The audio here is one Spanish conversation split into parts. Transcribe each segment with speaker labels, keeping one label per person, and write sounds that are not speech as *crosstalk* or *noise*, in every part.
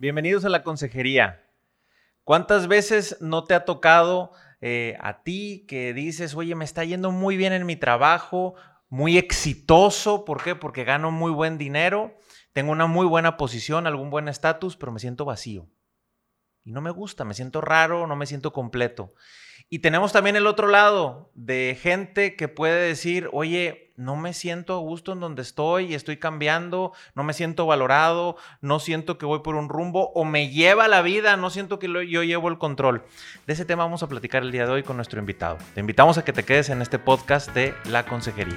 Speaker 1: Bienvenidos a la consejería. ¿Cuántas veces no te ha tocado eh, a ti que dices, oye, me está yendo muy bien en mi trabajo, muy exitoso? ¿Por qué? Porque gano muy buen dinero, tengo una muy buena posición, algún buen estatus, pero me siento vacío. Y no me gusta, me siento raro, no me siento completo. Y tenemos también el otro lado de gente que puede decir, oye, no me siento a gusto en donde estoy, estoy cambiando, no me siento valorado, no siento que voy por un rumbo o me lleva la vida, no siento que yo llevo el control. De ese tema vamos a platicar el día de hoy con nuestro invitado. Te invitamos a que te quedes en este podcast de La Consejería.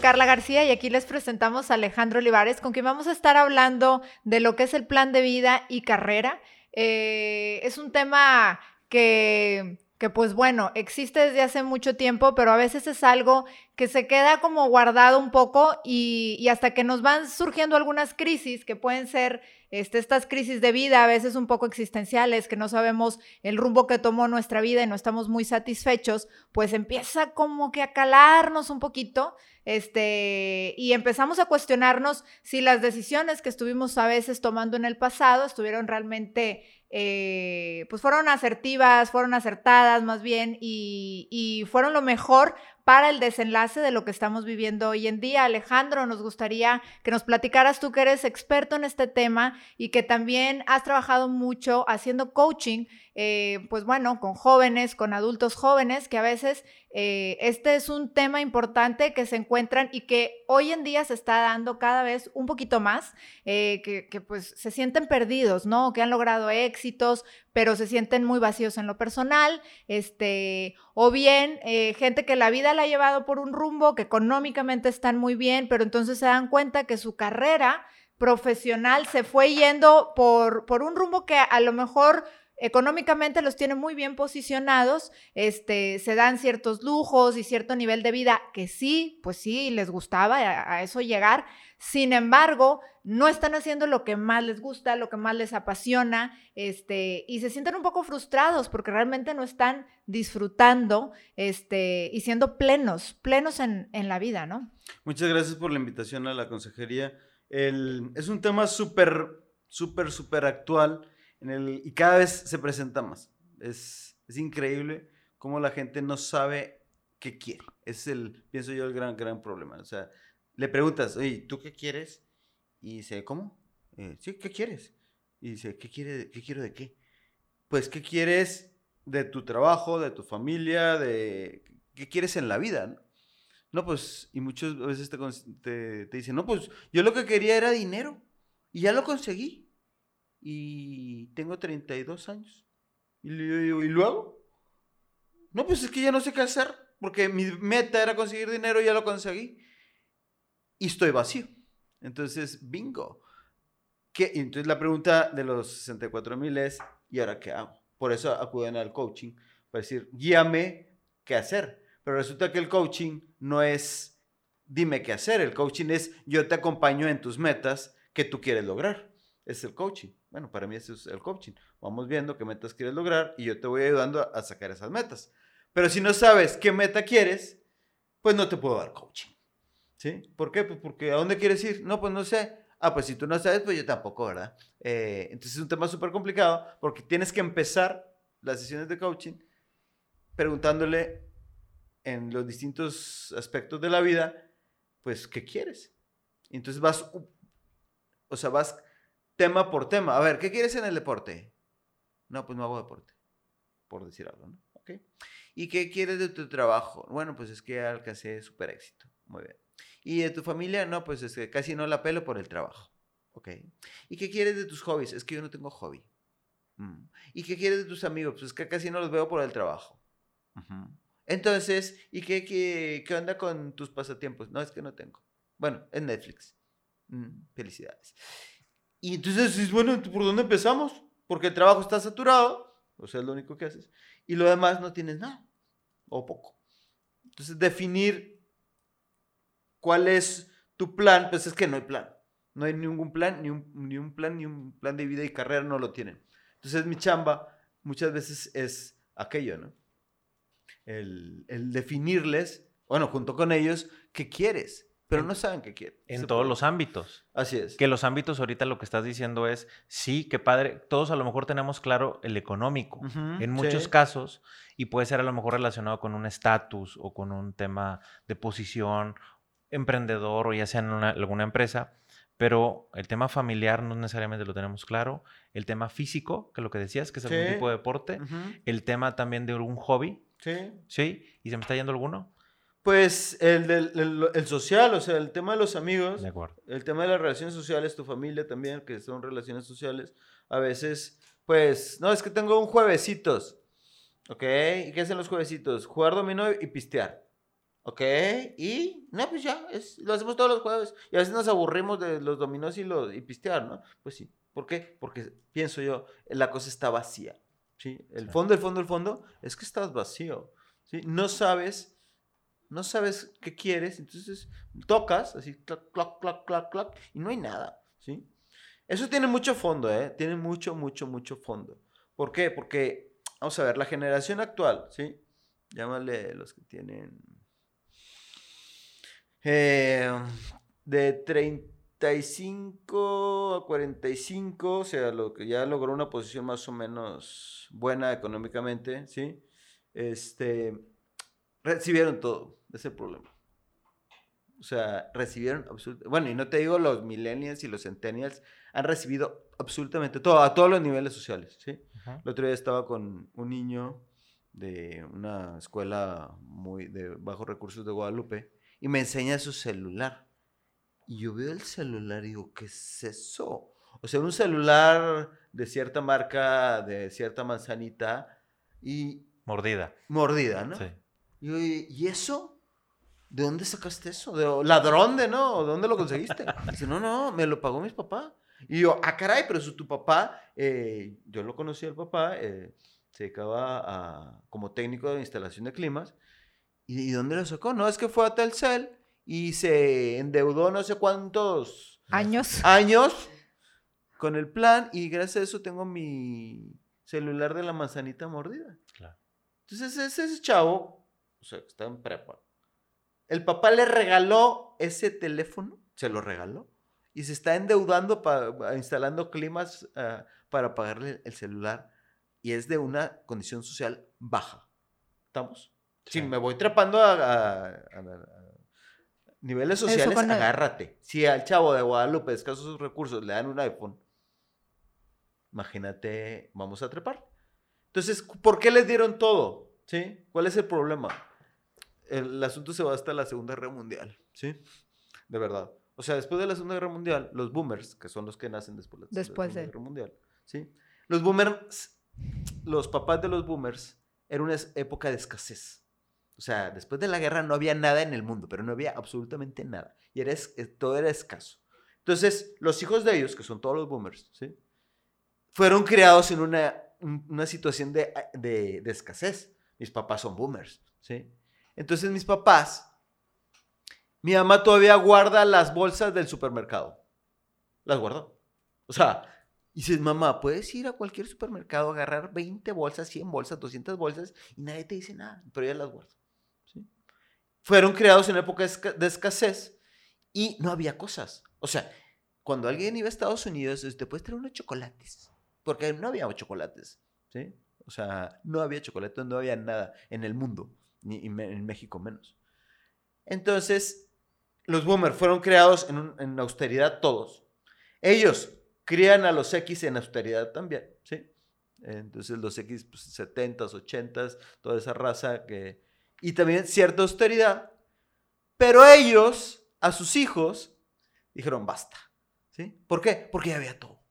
Speaker 2: Carla García y aquí les presentamos a Alejandro Olivares, con quien vamos a estar hablando de lo que es el plan de vida y carrera. Eh, es un tema que, que, pues bueno, existe desde hace mucho tiempo, pero a veces es algo que se queda como guardado un poco y, hasta que nos van surgiendo algunas crisis que pueden ser este, estas crisis de vida, a veces un poco existenciales, que no sabemos el rumbo que tomó nuestra vida y no estamos muy satisfechos, pues empieza como que a calarnos un poquito este, y empezamos a cuestionarnos si las decisiones que estuvimos a veces tomando en el pasado estuvieron realmente eh, pues fueron asertivas, fueron acertadas más bien y, y, fueron lo mejor para el desenlace de lo que estamos viviendo hoy en día. Alejandro, nos gustaría que nos platicaras tú que eres experto en este tema y que también has trabajado mucho haciendo coaching, eh, pues bueno, con jóvenes, con adultos jóvenes, que a veces eh, este es un tema importante que se encuentran y que hoy en día se está dando cada vez un poquito más, eh, que, pues se sienten perdidos, ¿no? Que han logrado éxitos, pero se sienten muy vacíos en lo personal, este, o bien eh, gente que la vida la ha llevado por un rumbo, que económicamente están muy bien, pero entonces se dan cuenta que su carrera profesional se fue yendo por, por un rumbo que a lo mejor económicamente los tiene muy bien posicionados, este, se dan ciertos lujos y cierto nivel de vida que sí, pues sí, les gustaba a, eso llegar. Sin embargo, no están haciendo lo que más les gusta, lo que más les apasiona, este, y se sienten un poco frustrados porque realmente no están disfrutando, este, y siendo plenos, plenos en, la vida, ¿no?
Speaker 3: Muchas gracias por la invitación a la consejería. es un tema súper, súper, súper actual y cada vez se presenta más. Es, es increíble cómo la gente no sabe qué quiere. Es el, pienso yo, el gran, gran problema. O sea, le preguntas, oye, ¿tú qué quieres? Y dice, ¿cómo? Eh, sí, ¿qué quieres? Y dice, ¿qué, quiere, ¿qué quiero de qué? Pues, ¿qué quieres de tu trabajo, de tu familia, de qué quieres en la vida? No, pues, y muchas veces te, te, te dicen, no, pues, yo lo que quería era dinero y ya lo conseguí y tengo 32 años. Y, y luego, no, pues es que ya no sé qué hacer, porque mi meta era conseguir dinero y ya lo conseguí. Y estoy vacío. Entonces, bingo. ¿Qué? Entonces la pregunta de los 64 mil es, ¿y ahora qué hago? Por eso acuden al coaching, para decir, guíame qué hacer. Pero resulta que el coaching no es, dime qué hacer. El coaching es, yo te acompaño en tus metas que tú quieres lograr. Es el coaching. Bueno, para mí es el coaching. Vamos viendo qué metas quieres lograr y yo te voy ayudando a, sacar esas metas. Pero si no sabes qué meta quieres, pues no te puedo dar coaching. ¿Sí? ¿Por qué? Pues porque ¿a dónde quieres ir? No, pues no sé. Ah, pues si tú no sabes, pues yo tampoco, ¿verdad? Eh, entonces es un tema súper complicado porque tienes que empezar las sesiones de coaching preguntándole en los distintos aspectos de la vida, pues, ¿qué quieres? Entonces vas, o sea, vas tema por tema. A ver, ¿qué quieres en el deporte? No, pues no hago deporte, por decir algo, ¿no? ¿Ok? ¿Y qué quieres de tu trabajo? Bueno, pues es que alcancé súper éxito. Muy bien. ¿Y de tu familia? No, pues es que casi no la pelo por el trabajo. ¿Ok? ¿Y qué quieres de tus hobbies? Es que yo no tengo hobby. Mm. ¿Y qué quieres de tus amigos? Pues es que casi no los veo por el trabajo. Entonces, ¿y qué, qué, qué, onda con tus pasatiempos? No, es que no tengo. Bueno, es Netflix. Mm, felicidades. Y entonces bueno, ¿por dónde empezamos? Porque el trabajo está saturado, o sea, es lo único que haces, y lo demás no tienes nada, o poco. Entonces, definir cuál es tu plan, pues es que no hay plan. No hay ningún plan, ni un, ni un plan, ni un plan de vida y carrera no lo tienen. Entonces mi chamba muchas veces es aquello, ¿no? El, el definirles, bueno, junto con ellos, qué quieres, pero no saben qué quieren.
Speaker 1: En todos los ámbitos.
Speaker 3: Así es.
Speaker 1: Que los ámbitos ahorita lo que estás diciendo es, sí, qué padre, todos a lo mejor tenemos claro el económico
Speaker 3: Ujú,
Speaker 1: en muchos
Speaker 3: sí.
Speaker 1: casos y puede ser a lo mejor relacionado con un estatus o con un tema de posición emprendedor o ya sea en una- alguna empresa, pero el tema familiar no necesariamente lo tenemos claro, el tema físico, que lo que decías, que es algún tipo de deporte, el tema también de algún hobby,
Speaker 3: Sí.
Speaker 1: ¿sí? ¿Y se me está yendo alguno?
Speaker 3: Pues el, del- el, el social, o sea, el tema de los amigos,
Speaker 1: De acuerdo.
Speaker 3: el tema de las relaciones sociales, tu familia también, que son relaciones sociales, a veces, pues, no, es que tengo un juevesitos, ¿ok? ¿Y qué hacen los juevesitos? Jugar dominó y pistear, ¿ok? Y, no, pues ya, es, lo hacemos todos los jueves, y a veces nos aburrimos de los dominós y, los, y pistear, ¿no? Pues sí, ¿por qué? Porque, pienso yo, la cosa está vacía, ¿sí? El fondo, el fondo, el fondo, es que estás vacío, ¿sí? No sabes no sabes qué quieres, entonces tocas, así, clac, clac, clac, clac, clac, y no hay nada, ¿sí? Eso tiene mucho fondo, ¿eh? Tiene mucho, mucho, mucho fondo. ¿Por qué? Porque, vamos a ver, la generación actual, ¿sí? Llámale los que tienen... eh, de 35 a 45, o sea, lo que ya logró una posición más o menos buena económicamente, ¿sí? Este, recibieron todo, es el problema. O sea, recibieron bueno, y no te digo los millennials y los centennials, han recibido absolutamente todo, a todos los niveles sociales, ¿sí?
Speaker 1: Ujú.
Speaker 3: El otro día estaba con un niño de una escuela muy de bajos recursos de Guadalupe y me enseña su celular. Y yo veo el celular y digo, ¿qué es eso? O sea, un celular de cierta marca, de cierta manzanita y
Speaker 1: Mordida.
Speaker 3: mordida, ¿no?
Speaker 1: Sí.
Speaker 3: Y yo, ¿y y eso? ¿De dónde sacaste eso? ¿De ladrón de no? ¿O ¿Dónde lo conseguiste? Dice, no, no, me lo pagó mis papás. Y yo, ah, caray, pero eso tu papá, eh, yo lo conocí al papá, eh, se dedicaba a, como técnico de instalación de climas. ¿Y, y dónde lo sacó? No, es que fue a Telcel y se endeudó no sé cuántos
Speaker 2: Años.
Speaker 3: años con el plan y gracias a eso tengo mi celular de la manzanita mordida.
Speaker 1: Claro.
Speaker 3: Entonces ese, ese chavo, o sea, está en prepa, el papá le regaló ese teléfono, se lo regaló, y se está endeudando para instalando climas ah, para pagarle el celular, y es de una condición social baja. ¿Estamos? Si
Speaker 1: Sí.
Speaker 3: me voy trepando a, a- a- a niveles sociales,
Speaker 2: con
Speaker 3: agárrate. Si al chavo de Guadalupe, de escasos recursos, le dan un iPhone, imagínate, vamos a trepar. Entonces, ¿por qué les dieron todo? ¿Sí? ¿Cuál es el problema? El, asunto se va hasta la Segunda Guerra Mundial, ¿sí? De verdad. O sea, después de la Segunda Guerra Mundial, los boomers, que son los que nacen después, de la
Speaker 2: Después
Speaker 3: Segunda
Speaker 2: de-
Speaker 3: Guerra Mundial, ¿sí? Los boomers, los papás de los boomers, era una época de escasez. O sea, después de la guerra no había nada en el mundo, pero no había absolutamente nada. Y era eh, todo era escaso. Entonces, los hijos de ellos, que son todos los boomers, ¿sí? Fueron criados en una, un- una situación de, de- de escasez. Mis papás son boomers, ¿sí? Entonces, mis papás, mi mamá todavía guarda las bolsas del supermercado. Las guardó. O sea, dices, mamá, puedes ir a cualquier supermercado, agarrar 20 bolsas, 100 bolsas, 200 bolsas y nadie te dice nada, pero ella las guarda. ¿sí? Fueron creados en época de esca- de escasez y no había cosas. O sea, cuando alguien iba a Estados Unidos, te puedes traer unos chocolates, porque no había chocolates, ¿sí? O sea, no había chocolate, no había nada en el mundo, y en México menos. Entonces, los boomers fueron creados en, un- en austeridad todos. Ellos crían a los X en austeridad también, ¿sí? Entonces los X, pues, 70s, 80s, toda esa raza que... Y también cierta austeridad. Pero ellos, a sus hijos, dijeron basta, ¿sí? ¿Por qué? Porque ya había todo.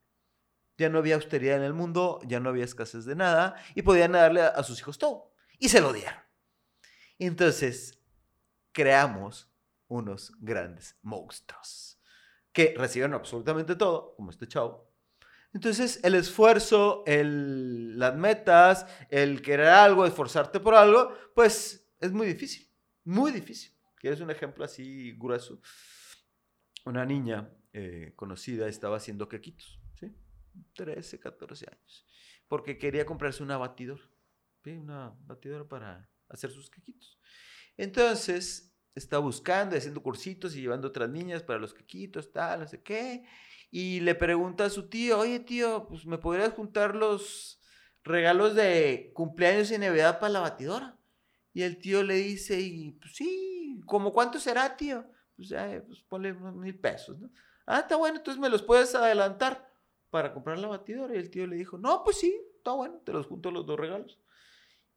Speaker 3: Ya no había austeridad en el mundo, ya no había escasez de nada y podían darle a sus hijos todo. Y se lo dieron. Entonces, creamos unos grandes monstruos que recibieron absolutamente todo, como este chavo. Entonces, el esfuerzo, el, las metas, el querer algo, esforzarte por algo, pues es muy difícil, muy difícil. ¿Quieres un ejemplo así grueso? una niña eh, conocida estaba haciendo quequitos, ¿sí? 13, 14 años, porque quería comprarse una batidora, ¿sí? una batidora para hacer sus quequitos. Entonces, está buscando, haciendo cursitos y llevando otras niñas para los quequitos, tal, no sé qué. Y le pregunta a su tío, oye tío, pues me podrías juntar los regalos de cumpleaños y Navidad para la batidora. Y el tío le dice, y pues sí, ¿cómo cuánto será, tío? Pues, ya, pues ponle unos mil pesos, ¿no? Ah, está bueno, entonces me los puedes adelantar para comprar la batidora. Y el tío le dijo, no, pues sí, está bueno, te los junto los dos regalos.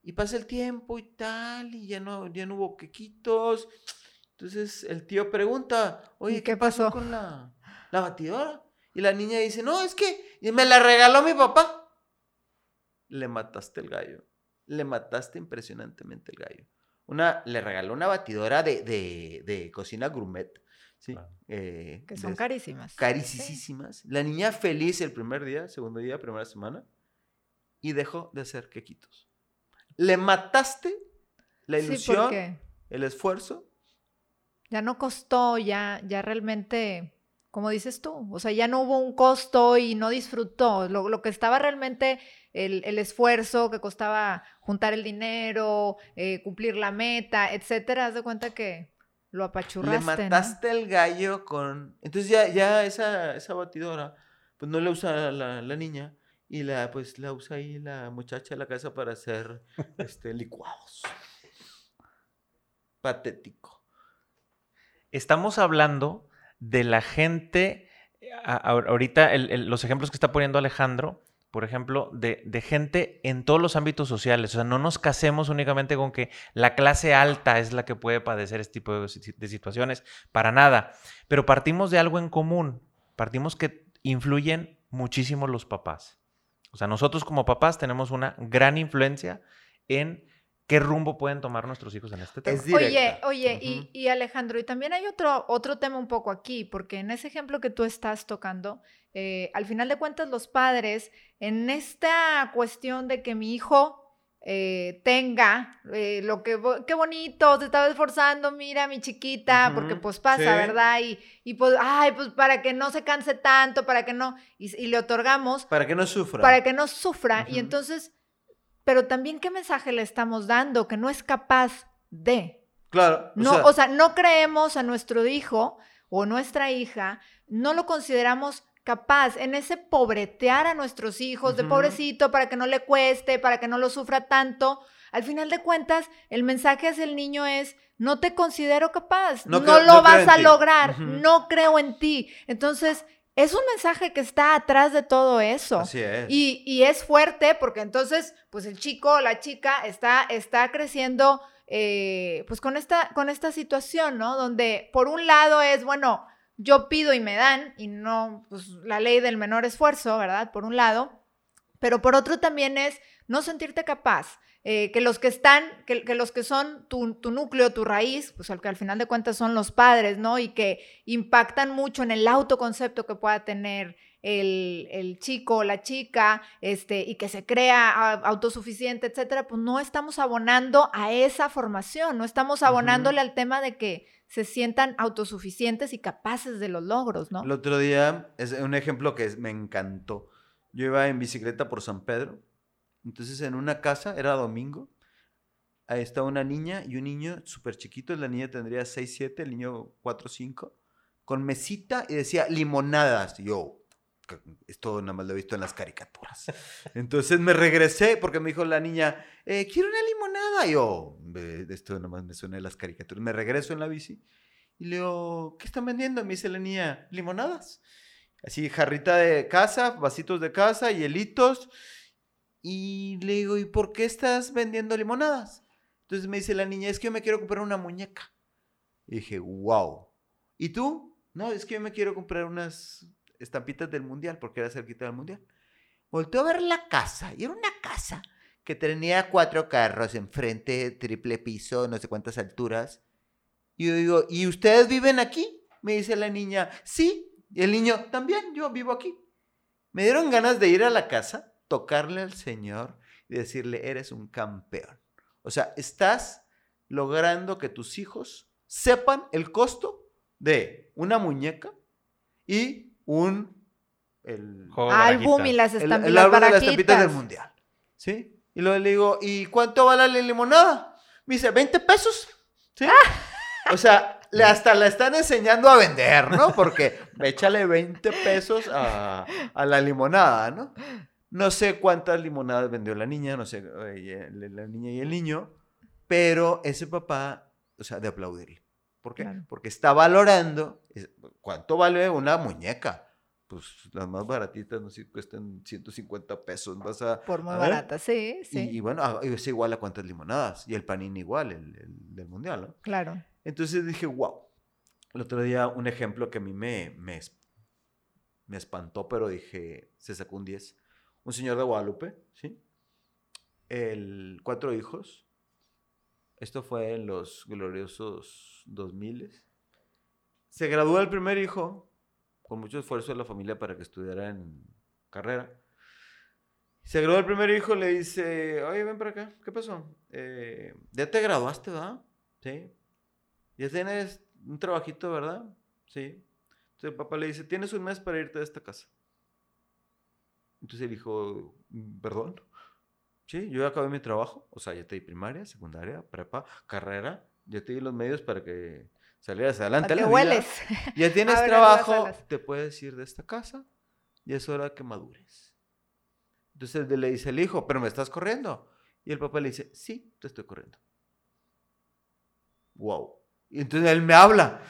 Speaker 3: Y pasa el tiempo y tal, y ya no, ya no hubo quequitos. Entonces el tío pregunta, oye,
Speaker 2: ¿Y
Speaker 3: ¿qué,
Speaker 2: qué
Speaker 3: pasó?
Speaker 2: pasó?
Speaker 3: con la, la batidora? Y la niña dice, no, es que me la regaló mi papá. Le mataste el gallo. Le mataste impresionantemente el gallo. Una, le regaló una batidora de, de, de cocina gourmet. ¿sí?
Speaker 1: Claro.
Speaker 3: Eh,
Speaker 2: Que son carísimas.
Speaker 3: carísimas. La niña feliz el primer día, segundo día, primera semana, y dejó de hacer quequitos. Le mataste la ilusión, el esfuerzo.
Speaker 2: ya no costó, ya, ya realmente, como dices tú, o sea, ya no hubo un costo y no disfrutó. Lo, lo que estaba realmente el, el esfuerzo que costaba juntar el dinero, eh, cumplir la meta, etcétera, haz de cuenta que lo apachurraste.
Speaker 3: Le
Speaker 2: ¿no?
Speaker 3: mataste el gallo con... Entonces ya, ya esa, esa batidora, pues no la usa la, la niña y la, pues la usa ahí la muchacha de la casa para hacer este, licuados. Patético.
Speaker 1: Estamos hablando de la gente, ahorita los ejemplos que está poniendo Alejandro, por ejemplo, de, de gente en todos los ámbitos sociales. O sea, no nos casemos únicamente con que la clase alta es la que puede padecer este tipo de, de situaciones, para nada. Pero partimos de algo en común, partimos que influyen muchísimo los papás. O sea, nosotros como papás tenemos una gran influencia en qué rumbo pueden tomar nuestros hijos en este tema.
Speaker 3: Es
Speaker 2: Oye, oye, y Alejandro, y también hay otro, otro tema un poco aquí, porque en ese ejemplo que tú estás tocando, eh, al final de cuentas los padres, en esta cuestión de que mi hijo eh, tenga eh, lo que, qué bonito, te estaba esforzando, mira mi chiquita, porque pues pasa,
Speaker 3: sí.
Speaker 2: ¿verdad? Y, y pues, ay, pues para que no se canse tanto, para que no, y, y le otorgamos
Speaker 3: Para que no sufra.
Speaker 2: para que no sufra. Y entonces, pero también qué mensaje le estamos dando, que no es capaz de.
Speaker 3: Claro.
Speaker 2: No, o sea, no creemos a nuestro hijo o nuestra hija, no lo consideramos capaz en ese pobretear a nuestros hijos de pobrecito para que no le cueste, para que no lo sufra tanto. Al final de cuentas, el mensaje hacia el niño es, no te considero capaz, no,
Speaker 3: No
Speaker 2: lo
Speaker 3: no
Speaker 2: vas a
Speaker 3: ti".
Speaker 2: lograr, no creo en ti. Entonces, es un mensaje que está atrás de todo eso.
Speaker 3: Así es.
Speaker 2: Y, y es fuerte porque entonces, pues el chico o la chica está, está creciendo eh, pues con esta, con esta situación, ¿no? Donde por un lado es, bueno, yo pido y me dan, y no, pues la ley del menor esfuerzo, ¿verdad? Por un lado, pero por otro también es no sentirte capaz. eh, que los que están, que, que los que son tu, tu núcleo, tu raíz, pues al que al final de cuentas son los padres, ¿no? Y que impactan mucho en el autoconcepto que pueda tener el, el chico o la chica, este, y que se crea autosuficiente, etcétera, pues no estamos abonando a esa formación, no estamos abonándole al tema de que se sientan autosuficientes y capaces de los logros, ¿no?
Speaker 3: El otro día, es un ejemplo que me encantó. Yo iba en bicicleta por San Pedro. Entonces, en una casa, era domingo. Ahí estaba una niña y un niño súper chiquito. La niña tendría 6, 7, el niño 4, 5. Con mesita y decía limonadas. Yo, "C- esto nada más lo he visto en las caricaturas. Entonces me regresé porque me dijo la niña, eh, quiero una limonada. Y yo, "Ve, esto nada más me suena de las caricaturas. Me regreso en la bici. Y le digo, ¿qué están vendiendo? Me dice la niña, limonadas. Así, jarrita de casa, vasitos de casa, hielitos. Y le digo, ¿y por qué estás vendiendo limonadas? Entonces me dice la niña, es que yo me quiero comprar una muñeca. Y dije, wow. ¿Y tú? No, es que yo me quiero comprar unas estampitas del mundial, porque era cerquita del mundial. Volteo a ver la casa, y era una casa que tenía cuatro carros enfrente, triple piso, no sé cuántas alturas. Y yo digo, ¿y ustedes viven aquí? Me dice la niña, sí. Y el niño, también, yo vivo aquí. Me dieron ganas de ir a la casa, tocarle al Señor y decirle, eres un campeón. O sea, estás logrando que tus hijos sepan el costo de una muñeca y un... El,
Speaker 2: Álbum y las
Speaker 3: el,
Speaker 2: estampitas
Speaker 3: el árbol de las estampitas del mundial. ¿Sí? Y luego le digo, ¿y cuánto vale la limonada? Me dice, 20 pesos. ¿Sí? O sea, le- hasta la están enseñando a vender, ¿no? Porque échale 20 pesos a, a la limonada, ¿no? No sé cuántas limonadas vendió la niña, no sé, eh, la la niña y el niño, pero ese papá, o sea, de aplaudirle. ¿Por qué?
Speaker 2: Claro.
Speaker 3: Porque está valorando cuánto vale una muñeca. Pues las más baratitas, no sé, cuestan 150 pesos. Vas a,
Speaker 2: Por muy
Speaker 3: ¿eh?
Speaker 2: barata, sí, sí.
Speaker 3: Y, y bueno, ah, es igual a cuántas limonadas. Y el panín igual, el, el del mundial, ¿no?
Speaker 2: Claro.
Speaker 3: Entonces dije, wow. El otro día un ejemplo que a mí me, me, me espantó, pero dije, se sacó un 10. Un señor de Guadalupe, ¿sí? El, cuatro hijos. Esto fue en los gloriosos 2000. Se graduó el primer hijo, con mucho esfuerzo de la familia para que estudiara en carrera. Se graduó el primer hijo, le dice, oye, ven para acá, ¿qué pasó? Eh, ya te graduaste, ¿verdad? Sí. Ya tienes un trabajito, ¿verdad? Sí. Entonces el papá le dice, tienes un mes para irte de esta casa. Entonces el hijo, "Mm, perdón. Sí, yo ya acabé mi trabajo. O sea, ya te di primaria, secundaria, prepa, carrera. Ya te di los medios para que salieras adelante.
Speaker 2: ¿Para
Speaker 3: vida.
Speaker 2: hueles?
Speaker 3: Ya *laughs* tienes trabajo, te puedes ir de esta casa y es hora que madures. Entonces le dice el hijo, pero me estás corriendo. Y el papá le dice, sí, te estoy corriendo. Wow. Y entonces él me habla.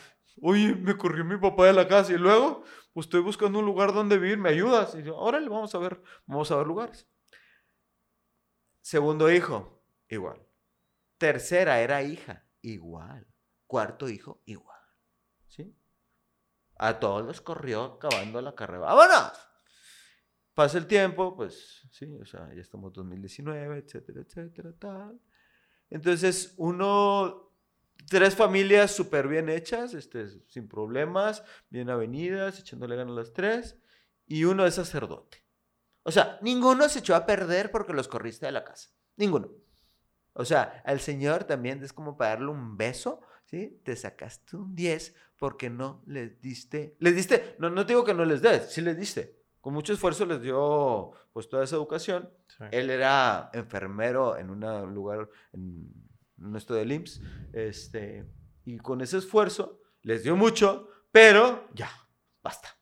Speaker 3: Oye, me corrió mi papá de la casa y luego, pues estoy buscando un lugar donde vivir, ¿me ayudas? Y yo, órale, vamos a ver, vamos a ver lugares. Segundo hijo, igual. Tercera era hija, igual. Cuarto hijo, igual. ¿Sí? A todos los corrió acabando la carrera. ¡Vámonos! Pasa el tiempo, pues sí, o sea, ya estamos en 2019, etcétera, etcétera, tal. Entonces, uno, tres familias súper bien hechas, este, sin problemas, bien avenidas, echándole ganas a las tres, y uno es sacerdote. O sea, ninguno se echó a perder porque los corriste de la casa. Ninguno. O sea, al Señor también es como para darle un beso, ¿sí? Te sacaste un 10 porque no les diste. Les diste, no, no te digo que no les des, sí les diste. Con mucho esfuerzo les dio pues toda esa educación.
Speaker 1: Sí.
Speaker 3: Él era enfermero en un lugar, en un esto del IMSS, este, y con ese esfuerzo les dio mucho, pero ya, basta.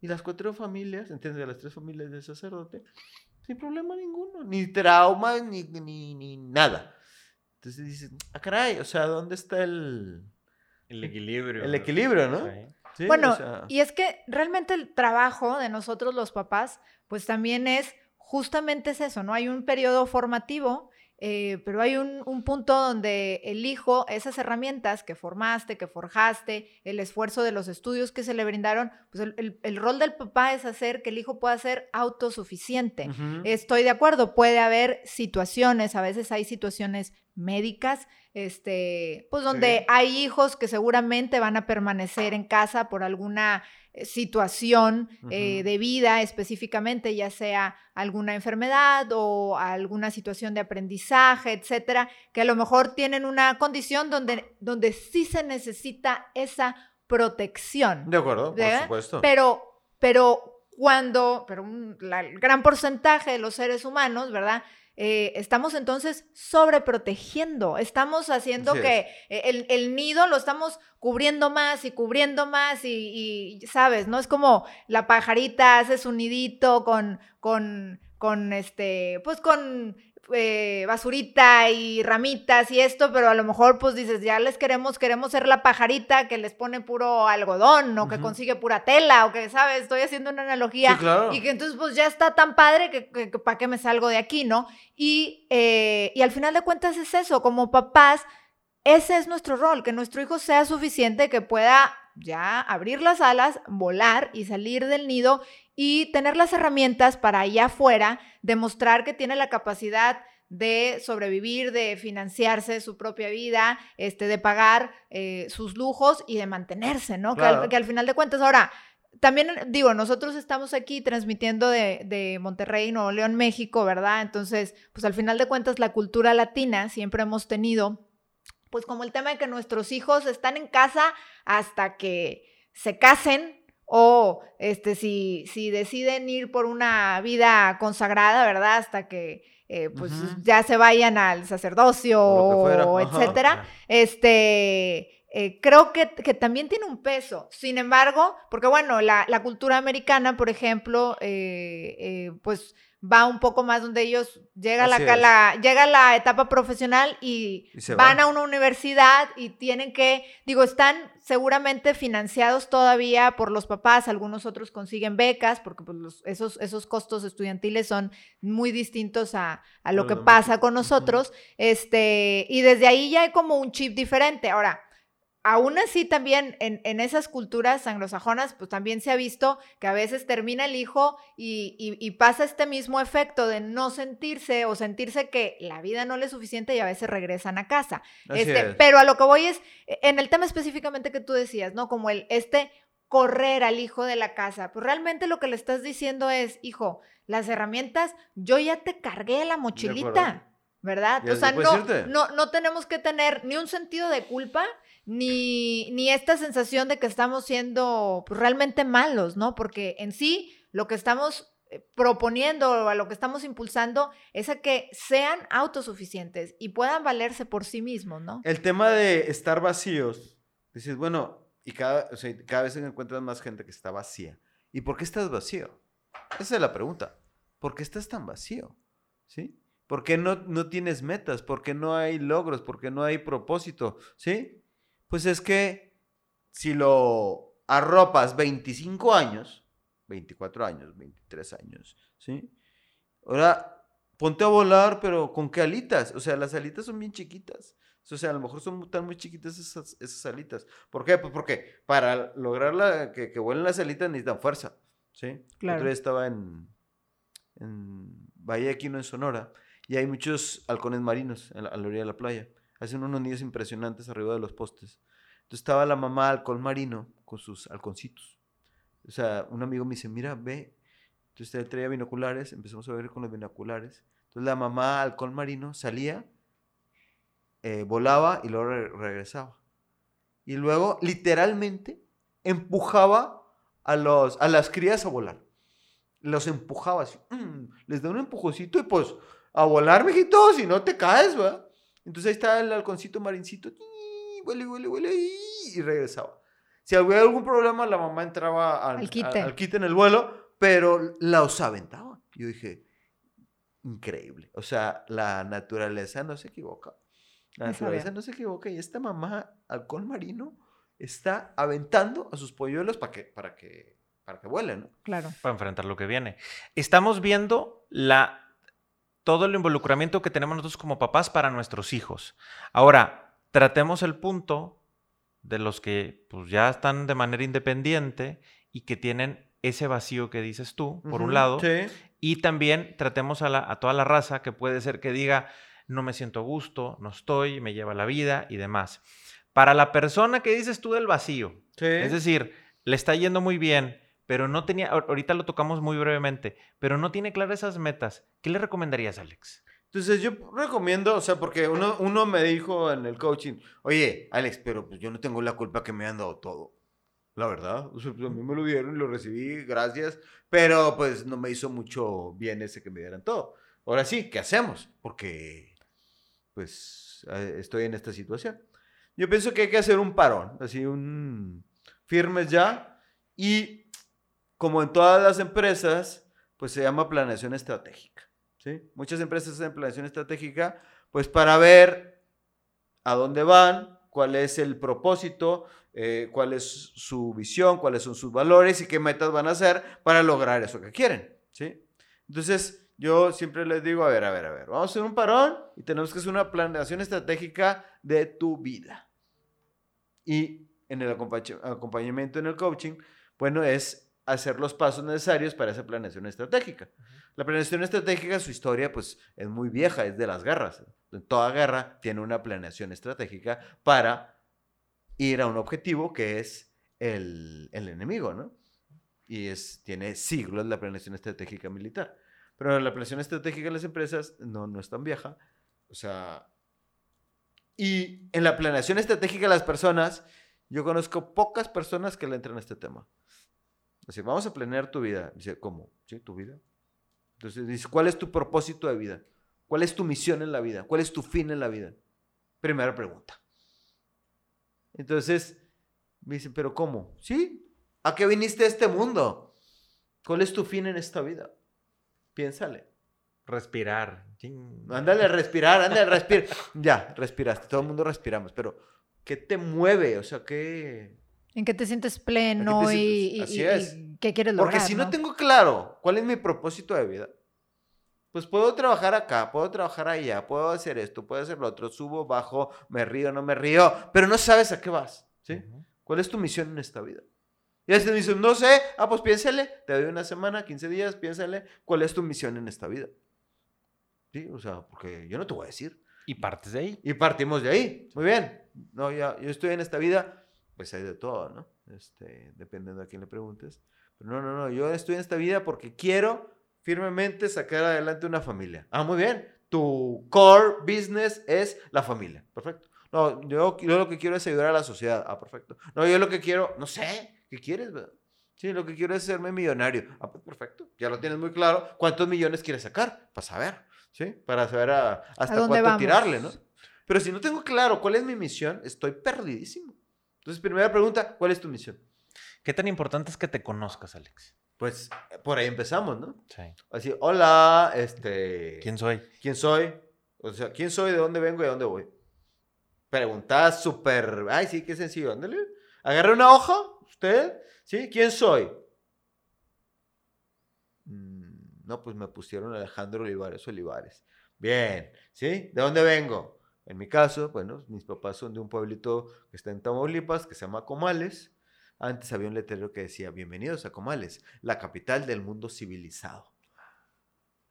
Speaker 3: Y las cuatro familias, ¿entiendes? Las tres familias del sacerdote, sin problema ninguno, ni traumas, ni, ni, ni nada. Entonces dices, ah, caray, o sea, ¿dónde está el,
Speaker 1: El equilibrio.
Speaker 3: el equilibrio, no?
Speaker 1: Sí.
Speaker 3: Sí, o
Speaker 2: Bueno,
Speaker 3: sea,
Speaker 2: y es que realmente el trabajo de nosotros los papás, pues también es justamente es eso, ¿no? Hay un periodo formativo, eh, pero hay un, un punto donde el hijo, esas herramientas que formaste, que forjaste, el esfuerzo de los estudios que se le brindaron, pues el, el- el rol del papá es hacer que el hijo pueda ser autosuficiente. Estoy de acuerdo, puede haber situaciones, a veces hay situaciones médicas, este, pues donde
Speaker 3: Sí.
Speaker 2: hay hijos que seguramente van a permanecer en casa por alguna situación eh, de vida específicamente, ya sea alguna enfermedad o alguna situación de aprendizaje, etcétera, que a lo mejor tienen una condición donde, donde sí se necesita esa protección.
Speaker 3: De acuerdo, por supuesto.
Speaker 2: Pero, pero cuando, pero un la- gran porcentaje de los seres humanos, ¿verdad? Eh, estamos entonces sobreprotegiendo, estamos haciendo que eh, el, el nido lo estamos cubriendo más y cubriendo más y, y, sabes, ¿no? Es como la pajarita hace su nidito con, con, con este, pues con eh, basurita y ramitas y esto, pero a lo mejor pues dices, ya les queremos, queremos ser la pajarita que les pone puro algodón o que consigue pura tela o que, ¿sabes? Estoy haciendo una analogía.
Speaker 3: Sí, claro.
Speaker 2: Y que entonces pues ya está tan padre que, que- que para qué me salgo de aquí, ¿no? Y, eh, y al final de cuentas es eso, como papás, ese es nuestro rol, que nuestro hijo sea suficiente, que pueda ya abrir las alas, volar y salir del nido y tener las herramientas para allá afuera demostrar que tiene la capacidad de sobrevivir, de financiarse su propia vida, este, de pagar eh, sus lujos y de mantenerse, ¿no? Que al- que al final de cuentas, ahora, también digo, nosotros estamos aquí transmitiendo de, de Monterrey, Nuevo León, México, ¿verdad? Entonces, pues al final de cuentas la cultura latina siempre hemos tenido pues como el tema de que nuestros hijos están en casa hasta que se casen o este, si, si deciden ir por una vida consagrada, ¿verdad? Hasta que eh, pues ya se vayan al sacerdocio o, etcétera. Este, eh, creo que, que, también tiene un peso. Sin embargo, porque bueno, la, la cultura americana, por ejemplo, eh, pues va un poco más donde ellos llega la, la, llega la etapa profesional y, van, a una universidad y tienen que, digo, están seguramente financiados todavía por los papás, algunos otros consiguen becas porque pues, esos, esos costos estudiantiles son muy distintos a, a lo que pasa con nosotros, este, y desde ahí ya hay como un chip diferente. Ahora, aún así también en, esas culturas anglosajonas, pues también se ha visto que a veces termina el hijo y, pasa este mismo efecto de no sentirse o sentirse que la vida no le es suficiente y a veces regresan a casa. Este, pero a lo que voy es, en el tema específicamente que tú decías, ¿no? Como el, este correr al hijo de la casa, pues realmente lo que le estás diciendo es, hijo, las herramientas, yo ya te cargué la mochilita. ¿verdad? O sea, no, no, no tenemos que tener ni un sentido de culpa, ni, ni esta sensación de que estamos siendo pues, realmente malos, ¿no? Porque en sí lo que estamos eh, proponiendo o a lo que estamos impulsando es a que sean autosuficientes y puedan valerse por sí mismos, ¿no?
Speaker 3: El tema de estar vacíos, dices, bueno, y cada, o sea, cada vez encuentras más gente que está vacía. ¿Y por qué estás vacío? Esa es la pregunta. ¿Por qué estás tan vacío? ¿Sí? ¿Por qué no, no tienes metas? ¿Por qué no hay logros? ¿Por qué no hay propósito? ¿Sí? Pues es que si lo arropas 25 años, 24 años, 23 años, ¿sí? Ahora, ponte a volar, pero ¿con qué alitas? O sea, las alitas son bien chiquitas. O sea, a lo mejor son tan muy chiquitas esas, esas alitas. ¿Por qué? Pues porque para lograr que, que vuelen las alitas necesitan fuerza, ¿sí? Claro. Otro día estaba en, en Valle Aquino, en Sonora, y hay muchos halcones marinos a la, orilla de la playa. Hacen unos nidos impresionantes arriba de los postes. Entonces estaba la mamá halcón marino con sus halconcitos. O sea, un amigo me dice, mira, ve. Entonces él traía binoculares, empezamos a ver con los binoculares. Entonces la mamá halcón marino salía, eh, volaba y luego regresaba. Y luego, literalmente, empujaba a, los, a las crías a volar. Los empujaba así. Mm, les da un empujocito y pues a volar, mijito, si no te caes, ¿va? Entonces ahí está el halconcito marincito, huele, huele, huele, y regresaba. Si había algún problema, la mamá entraba al, quite. en el vuelo, pero la os aventaba. Yo dije, increíble. O sea, la naturaleza no se equivoca. La naturaleza no se equivoca y esta mamá, halcón marino, está aventando a sus polluelos para que, para que, para que vuelen, ¿no?
Speaker 2: Claro.
Speaker 1: Para enfrentar lo que viene. Estamos viendo la todo el involucramiento que tenemos nosotros como papás para nuestros hijos. Ahora, tratemos el punto de los que pues, ya están de manera independiente y que tienen ese vacío que dices tú, por un lado, y también tratemos a, a toda la raza que puede ser que diga, no me siento a gusto, no estoy, me lleva la vida y demás. Para la persona que dices tú del vacío, es decir, le está yendo muy bien, pero no tenía, ahorita lo tocamos muy brevemente, pero no tiene claras esas metas. ¿Qué le recomendarías, Alex?
Speaker 3: Entonces yo recomiendo, o sea, porque uno, uno me dijo en el coaching, oye, Alex, pero pues yo no tengo la culpa que me han dado todo. La verdad, o sea, pues, a mí me lo dieron y lo recibí, gracias, pero pues no me hizo mucho bien ese que me dieran todo. Ahora sí, ¿qué hacemos? Porque pues eh, estoy en esta situación. Yo pienso que hay que hacer un parón, así un firmes ya y como en todas las empresas, pues se llama planeación estratégica. ¿sí? Muchas empresas hacen planeación estratégica, pues para ver a dónde van, cuál es el propósito, eh, cuál es su visión, cuáles son sus valores y qué metas van a hacer para lograr eso que quieren. ¿sí? Entonces, yo siempre les digo, a ver, a ver, a ver, vamos a hacer un parón y tenemos que hacer una planeación estratégica de tu vida. Y en el acompañamiento, en el coaching, bueno, es hacer los pasos necesarios para esa planeación estratégica. La planeación estratégica, su historia, pues es muy vieja, es de las guerras. Toda guerra tiene una planeación estratégica para ir a un objetivo que es el, enemigo, ¿no? Y es, tiene siglos la planeación estratégica militar. Pero la planeación estratégica de las empresas no, no es tan vieja. O sea, Y en la planeación estratégica de las personas, yo conozco pocas personas que le entran a este tema. Así, vamos a planear tu vida. Dice, ¿cómo? ¿Sí? ¿Tu vida? Entonces dice, ¿cuál es tu propósito de vida? ¿Cuál es tu misión en la vida? ¿Cuál es tu fin en la vida? Primera pregunta. Entonces, me dicen, ¿pero cómo? ¿Sí? ¿A qué viniste a este mundo? ¿Cuál es tu fin en esta vida? Piénsale.
Speaker 1: Respirar.
Speaker 3: Ándale a respirar, ándale a respirar. Ya, respiraste. Todo el mundo respiramos. Pero, ¿qué te mueve? O sea, ¿qué,
Speaker 2: ¿En qué te sientes pleno
Speaker 3: ¿En qué te
Speaker 2: y,
Speaker 3: sientes?
Speaker 2: y-
Speaker 3: Así
Speaker 2: y-
Speaker 3: es.
Speaker 2: y qué quieres lograr?
Speaker 3: Porque si no, tengo claro cuál es mi propósito de vida, pues puedo trabajar acá, puedo trabajar allá, puedo hacer esto, puedo hacer lo otro, subo, bajo, me río, no me río, pero no sabes a qué vas, ¿sí?
Speaker 1: Ujú.
Speaker 3: ¿Cuál es tu misión en esta vida? Y a veces me dicen, no sé, ah, pues piénsale, te doy una semana, 15 días, piénsale, ¿cuál es tu misión en esta vida? Sí, o sea, porque yo no te voy a decir.
Speaker 1: Y partes de ahí.
Speaker 3: Y partimos de ahí. Muy bien. No, ya, yo estoy en esta vida, pues hay de todo, ¿no? Este, dependiendo a quién le preguntes. Pero no, no, no, yo estoy en esta vida porque quiero firmemente sacar adelante una familia. Ah, muy bien. Tu core business es la familia. Perfecto. No, yo, yo lo que quiero es ayudar a la sociedad. Ah, perfecto. No, yo lo que quiero, no sé, ¿qué quieres? verdad? Sí, lo que quiero es hacerme millonario. Ah, pues perfecto. Ya lo tienes muy claro. ¿Cuántos millones quieres sacar? Para saber, ¿sí? Para saber a- hasta
Speaker 2: dónde
Speaker 3: cuánto
Speaker 2: vamos?
Speaker 3: tirarle, ¿no? Pero si no tengo claro cuál es mi misión, estoy perdidísimo. Entonces, primera pregunta, ¿cuál es tu misión?
Speaker 1: ¿Qué tan importante es que te conozcas, Alex?
Speaker 3: Pues por ahí empezamos, ¿no?
Speaker 1: Sí.
Speaker 3: Así, hola, este...
Speaker 1: ¿Quién soy?
Speaker 3: ¿Quién soy? O sea, ¿quién soy? ¿De dónde vengo y a dónde voy? Preguntas súper... Ay, sí, qué sencillo. Ándale. Agarre una hoja, usted. ¿Sí? ¿Quién soy? Mm, No, pues me pusieron Alejandro Olivares Olivares. Bien, ¿sí? ¿De dónde vengo? En mi caso, bueno, mis papás son de un pueblito que está en Tamaulipas, que se llama Comales. Antes había un letrero que decía, bienvenidos a Comales, la capital del mundo civilizado.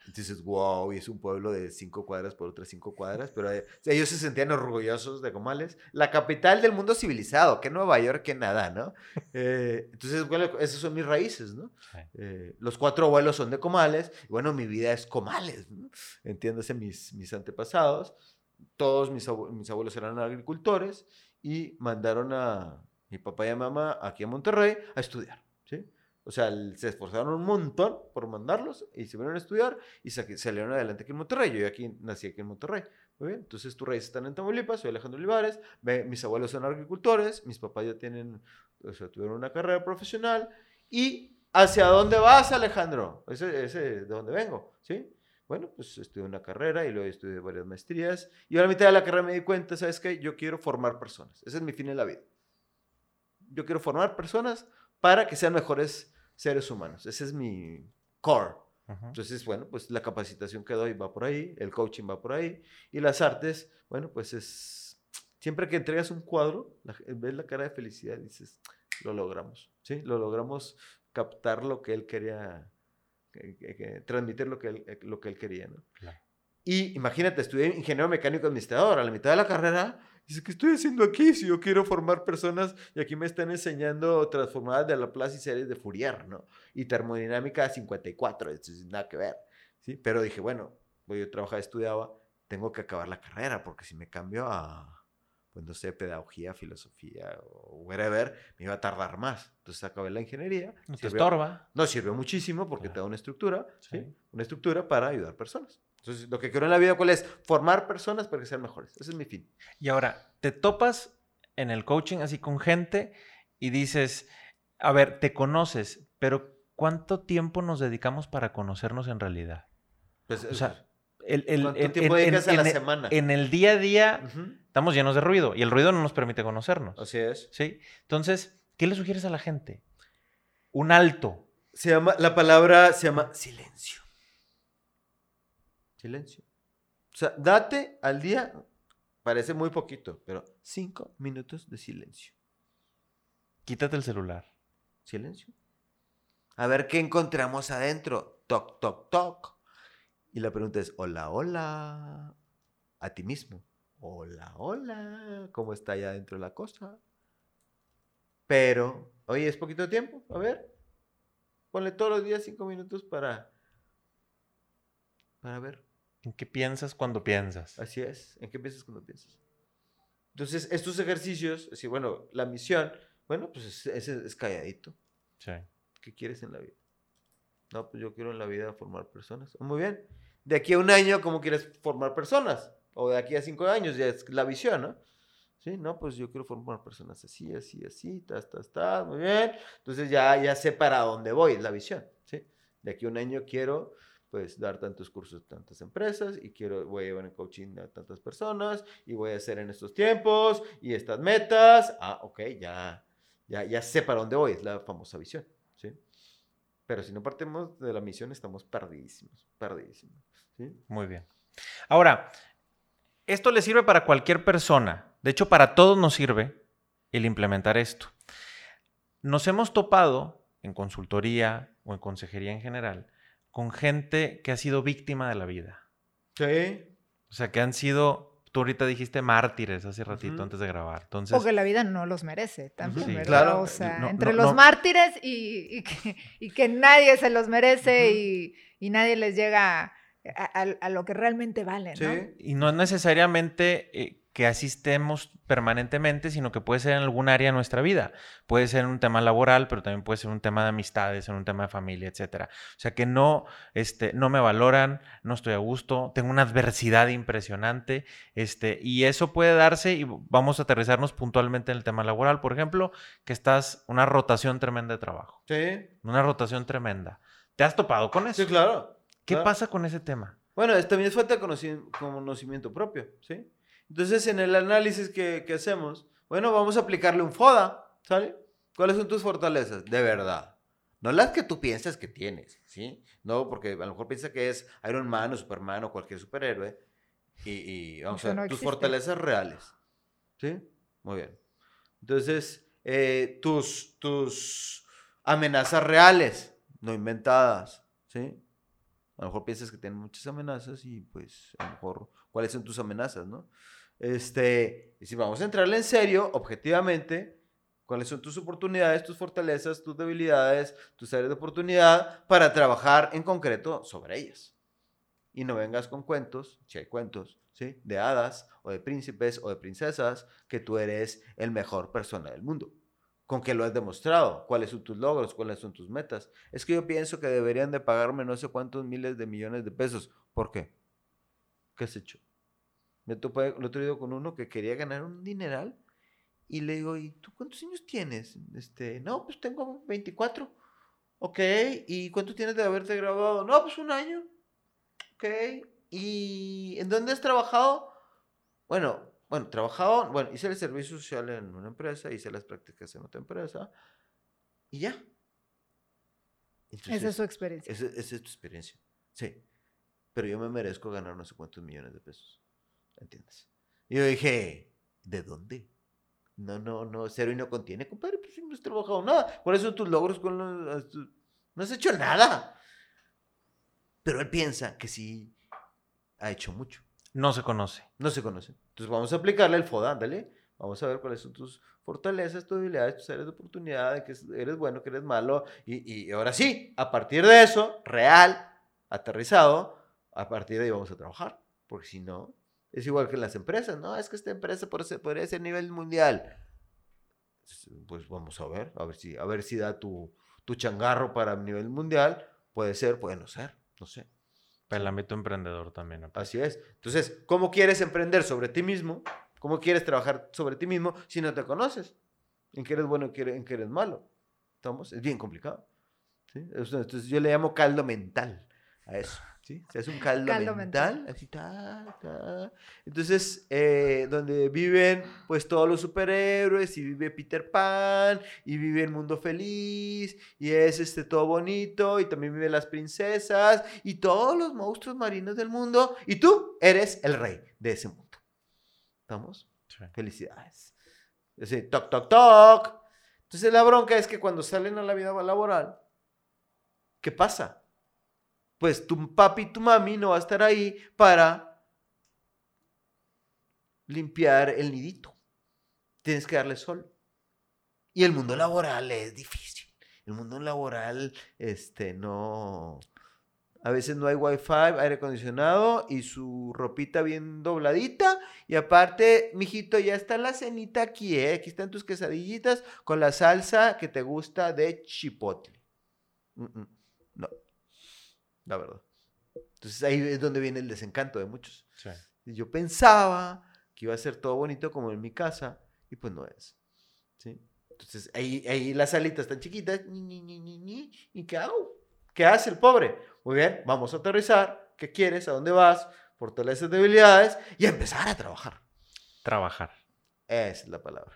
Speaker 3: Entonces, wow, y es un pueblo de cinco cuadras por otras cinco cuadras, pero eh, ellos se sentían orgullosos de Comales. La capital del mundo civilizado, que Nueva York, que nada, ¿no? Eh, entonces, bueno, esas son mis raíces, ¿no? Eh, los cuatro abuelos son de Comales, y bueno, mi vida es Comales, ¿no? Entiéndase mis, mis antepasados. Todos mis, abue- mis abuelos eran agricultores y mandaron a mi papá y a mamá aquí a Monterrey a estudiar, ¿sí? O sea, se esforzaron un montón por mandarlos y se vinieron a estudiar y sa- salieron adelante aquí en Monterrey. Yo aquí nací aquí en Monterrey. Muy bien, entonces tus raíces están en Tamaulipas, soy Alejandro Olivares, mis abuelos son agricultores, mis papás ya tienen, o sea, tuvieron una carrera profesional. ¿Y hacia dónde vas, Alejandro? Ese, ese de dónde vengo, ¿sí? Bueno, pues estudié una carrera y luego estudié varias maestrías. Y a la mitad de la carrera me di cuenta, ¿sabes qué? Yo quiero formar personas. Ese es mi fin en la vida. Yo quiero formar personas para que sean mejores seres humanos. Ese es mi core. Entonces, bueno, pues la capacitación que doy va por ahí, el coaching va por ahí, y las artes, bueno, pues es, siempre que entregas un cuadro, la- ves la cara de felicidad y dices, lo logramos, ¿sí? Lo logramos captar lo que él quería, que- que- que- transmitir lo que él, eh, lo que él quería, ¿no?
Speaker 1: Claro.
Speaker 3: Y imagínate, estudié ingeniero mecánico administrador, a la mitad de la carrera, dice, ¿qué estoy haciendo aquí si yo quiero formar personas y aquí me están enseñando transformadas de Laplace y series de Fourier, ¿no? y termodinámica 54, esto es nada que ver, ¿sí? Pero dije, bueno, pues yo trabajaba, estudiaba, tengo que acabar la carrera, porque si me cambio a, pues no sé, pedagogía, filosofía o whatever, me iba a tardar más. Entonces acabé la ingeniería.
Speaker 1: No te
Speaker 3: sirvió-
Speaker 1: estorba.
Speaker 3: No, sirvió muchísimo porque te da una estructura, ¿sí?
Speaker 1: Sí.
Speaker 3: Una estructura para ayudar personas. Entonces, lo que quiero en la vida, ¿cuál es? Formar personas para que sean mejores. Ese es mi fin.
Speaker 1: Y ahora, te topas en el coaching así con gente y dices, a ver, te conoces, pero ¿cuánto tiempo nos dedicamos para conocernos en realidad?
Speaker 3: Pues,
Speaker 1: O sea, el, el-
Speaker 3: ¿Cuánto tiempo dedicas a la semana?
Speaker 1: En el día a día estamos llenos de ruido y el ruido no nos permite conocernos.
Speaker 3: Así es.
Speaker 1: ¿Sí? Entonces, ¿qué le sugieres a la gente? Un alto.
Speaker 3: Se llama, la palabra se llama silencio. Silencio. O sea, date al día, parece muy poquito, pero cinco minutos de silencio.
Speaker 1: Quítate el celular.
Speaker 3: Silencio. A ver qué encontramos adentro. Toc, toc, toc. Y la pregunta es, hola, hola. A ti mismo. Hola, hola. ¿Cómo está allá adentro la cosa? Pero, oye, es poquito tiempo. A ver. Ponle todos los días cinco minutos para... Para ver.
Speaker 1: ¿En qué piensas cuando piensas?
Speaker 3: Así es. ¿En qué piensas cuando piensas? Entonces, estos ejercicios, así, bueno, la misión, bueno, pues es, es, es calladito.
Speaker 1: Sí.
Speaker 3: ¿Qué quieres en la vida? No, pues yo quiero en la vida formar personas. Muy bien. De aquí a un año, ¿cómo quieres formar personas? O de aquí a cinco años, ya es la visión, ¿no? Sí, no, pues yo quiero formar personas así, así, así, tas, tas, tas, muy bien. Entonces ya, ya sé para dónde voy, es la visión, ¿sí? De aquí a un año quiero, pues, dar tantos cursos a tantas empresas y quiero, voy a llevar en coaching a tantas personas y voy a hacer en estos tiempos y estas metas. Ah, ok, ya, ya, ya sé para dónde voy, es la famosa visión, ¿sí? Pero si no partimos de la misión, estamos perdidísimos, perdidísimos, ¿sí?
Speaker 1: Muy bien. Ahora, esto le sirve para cualquier persona. De hecho, para todos nos sirve el implementar esto. Nos hemos topado en consultoría o en consejería en general con gente que ha sido víctima de la vida.
Speaker 3: Sí.
Speaker 1: O sea, que han sido, tú ahorita dijiste mártires hace ratito antes de grabar. Entonces,
Speaker 2: Porque la vida no los merece también,
Speaker 1: Sí,
Speaker 2: ¿verdad?
Speaker 3: claro.
Speaker 2: O sea,
Speaker 1: No,
Speaker 2: entre
Speaker 1: no,
Speaker 2: los
Speaker 1: no.
Speaker 2: mártires y, y que, y que nadie se los merece
Speaker 3: Ujú.
Speaker 2: y, y nadie les llega a, lo que realmente valen, ¿no?
Speaker 3: Sí.
Speaker 1: y no es necesariamente eh, que así estemos permanentemente, sino que puede ser en algún área de nuestra vida. Puede ser en un tema laboral, pero también puede ser un tema de amistades, en un tema de familia, etcétera. O sea que no, este, no me valoran, no estoy a gusto, tengo una adversidad impresionante, este, y eso puede darse, y vamos a aterrizarnos puntualmente en el tema laboral, por ejemplo, que estás una rotación tremenda de trabajo,
Speaker 3: Sí.
Speaker 1: una rotación tremenda. ¿Te has topado con eso?
Speaker 3: Sí, claro.
Speaker 1: ¿Qué
Speaker 3: claro.
Speaker 1: pasa con ese tema?
Speaker 3: Bueno, es- también es falta de conoci- conocimiento propio, ¿sí? Entonces, en el análisis que, que hacemos, bueno, vamos a aplicarle un FODA, ¿sale? ¿Cuáles son tus fortalezas? De verdad. No las que tú piensas que tienes, ¿sí? No, porque a lo mejor piensas que es Iron Man o Superman o cualquier superhéroe. Y, y vamos
Speaker 2: Eso
Speaker 3: a ver,
Speaker 2: no
Speaker 3: tus fortalezas reales, ¿sí? Muy bien. Entonces, eh, tus, tus amenazas reales, no inventadas, ¿sí? A lo mejor piensas que tienen muchas amenazas y pues a lo mejor cuáles son tus amenazas, ¿no? Este, y si vamos a entrarle en serio, objetivamente, cuáles son tus oportunidades, tus fortalezas, tus debilidades, tus áreas de oportunidad para trabajar en concreto sobre ellas. Y no vengas con cuentos, si hay cuentos, ¿sí? De hadas o de príncipes o de princesas, que tú eres el mejor persona del mundo. Con que lo has demostrado, cuáles son tus logros, cuáles son tus metas. Es que yo pienso que deberían de pagarme no sé cuántos miles de millones de pesos. ¿Por qué? ¿Qué has hecho? Me topé el otro día con uno que quería ganar un dineral y le digo, ¿y tú cuántos años tienes? Este, no, pues tengo 24. Ok, ¿y cuánto tienes de haberte graduado? No, pues un año. Ok, ¿y en dónde has trabajado? Bueno, bueno, trabajado, bueno, hice el servicio social en una empresa, hice las prácticas en otra empresa y ya.
Speaker 2: Esa es su experiencia.
Speaker 3: esa, esa es tu experiencia. Sí. Pero yo me merezco ganar no sé cuántos millones de pesos. ¿Entiendes? Y yo dije, ¿de dónde? No, no, no, cero y no contiene, compadre, pues no has trabajado nada. ¿Cuáles son tus logros con los- tu- No has hecho nada. Pero él piensa que sí ha hecho mucho.
Speaker 1: No se conoce.
Speaker 3: No se conoce. Entonces vamos a aplicarle el FODA, ándale. Vamos a ver cuáles son tus fortalezas, tus debilidades, tus áreas de oportunidad, de que es- eres bueno, que eres malo. Y, y ahora sí, a partir de eso, real, aterrizado, a partir de ahí vamos a trabajar. Porque si no, es igual que en las empresas, ¿no? Es que esta empresa podría ser nivel mundial. Pues vamos a ver, a ver si, a ver si da tu, tu changarro para nivel mundial. Puede ser, puede no ser, no sé.
Speaker 1: Para el ámbito emprendedor también. aplica.
Speaker 3: Así es. Entonces, ¿cómo quieres emprender sobre ti mismo? ¿Cómo quieres trabajar sobre ti mismo si no te conoces? ¿En qué eres bueno en qué eres malo? ¿Estamos? Es bien complicado. ¿sí? Entonces, yo le llamo caldo mental a eso. ¿Sí? O sea, es un caldo,
Speaker 2: Caldo
Speaker 3: mental,
Speaker 2: mental.
Speaker 3: así, ta, ta. Entonces, eh, donde viven pues todos los superhéroes y vive Peter Pan y vive el mundo feliz y es este todo bonito y también viven las princesas y todos los monstruos marinos del mundo y tú eres el rey de ese mundo. ¿Estamos?
Speaker 1: Sí.
Speaker 3: Felicidades. Así, toc, toc, toc. Entonces la bronca es que cuando salen a la vida laboral, ¿qué pasa? Pues tu papi y tu mami no va a estar ahí para limpiar el nidito. Tienes que darle sol. Y el mundo laboral es difícil. El mundo laboral, este, no... a veces no hay wifi, aire acondicionado y su ropita bien dobladita. Y aparte, mijito, ya está la cenita aquí, ¿eh? Aquí están tus quesadillitas con la salsa que te gusta de chipotle. Mm, mm, la verdad. Entonces ahí es donde viene el desencanto de muchos.
Speaker 1: Sí.
Speaker 3: Yo pensaba que iba a ser todo bonito como en mi casa y pues no es. ¿sí? Entonces ahí, ahí las alitas tan chiquitas. ñi, ñi, ñi, ¿Y qué hago? ¿Qué hace el pobre? Muy bien, vamos a aterrizar. ¿Qué quieres? ¿A dónde vas? Fortaleces debilidades y empezar a trabajar.
Speaker 1: Trabajar.
Speaker 3: Esa es la palabra.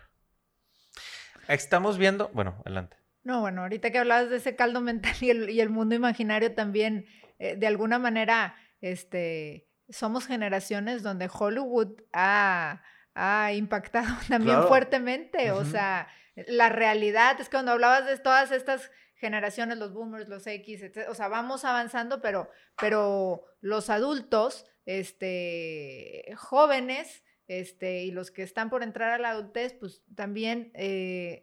Speaker 1: Estamos viendo, bueno, adelante.
Speaker 2: No, bueno, ahorita que hablabas de ese caldo mental *laughs* y el, y el mundo imaginario también, eh, de alguna manera, este, somos generaciones donde Hollywood ha, ha impactado *laughs* también
Speaker 3: Claro.
Speaker 2: fuertemente. O sea, la realidad es que cuando hablabas de todas estas generaciones, los boomers, los X, etc., o sea, vamos avanzando, pero, pero los adultos, este, jóvenes, este, y los que están por entrar a la adultez, pues también eh,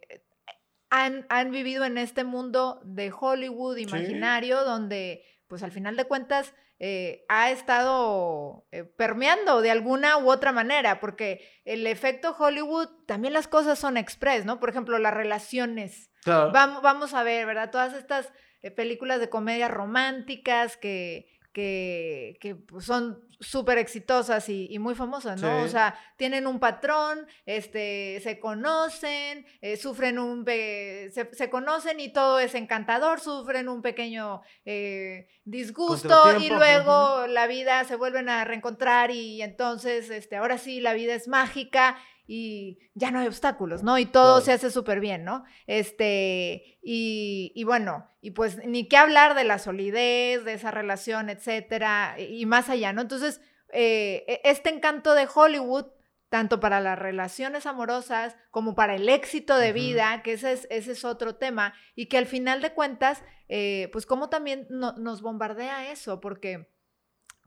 Speaker 2: han, han vivido en este mundo de Hollywood imaginario, donde, pues al final de cuentas, eh, ha estado eh, permeando de alguna u otra manera, porque el efecto Hollywood, también las cosas son express, ¿no? Por ejemplo, las relaciones.
Speaker 3: Claro.
Speaker 2: Vamos, vamos a ver, ¿verdad? Todas estas eh, películas de comedia románticas que, que, que, pues, son súper exitosas y, y muy famosas, ¿no? O sea, tienen un patrón, este, se conocen, eh, sufren un... pe- Se, se conocen y todo es encantador, sufren un pequeño eh, disgusto y luego la vida se vuelven a reencontrar y entonces, este, ahora sí, la vida es mágica y ya no hay obstáculos, ¿no? Y todo
Speaker 3: Claro.
Speaker 2: se hace súper bien, ¿no? Este, y, y bueno, y pues ni qué hablar de la solidez, de esa relación, etcétera, y más allá, ¿no? Entonces, eh, e- este encanto de Hollywood, tanto para las relaciones amorosas como para el éxito de vida, que ese es, ese es otro tema, y que al final de cuentas, eh, pues como también no- nos bombardea eso, porque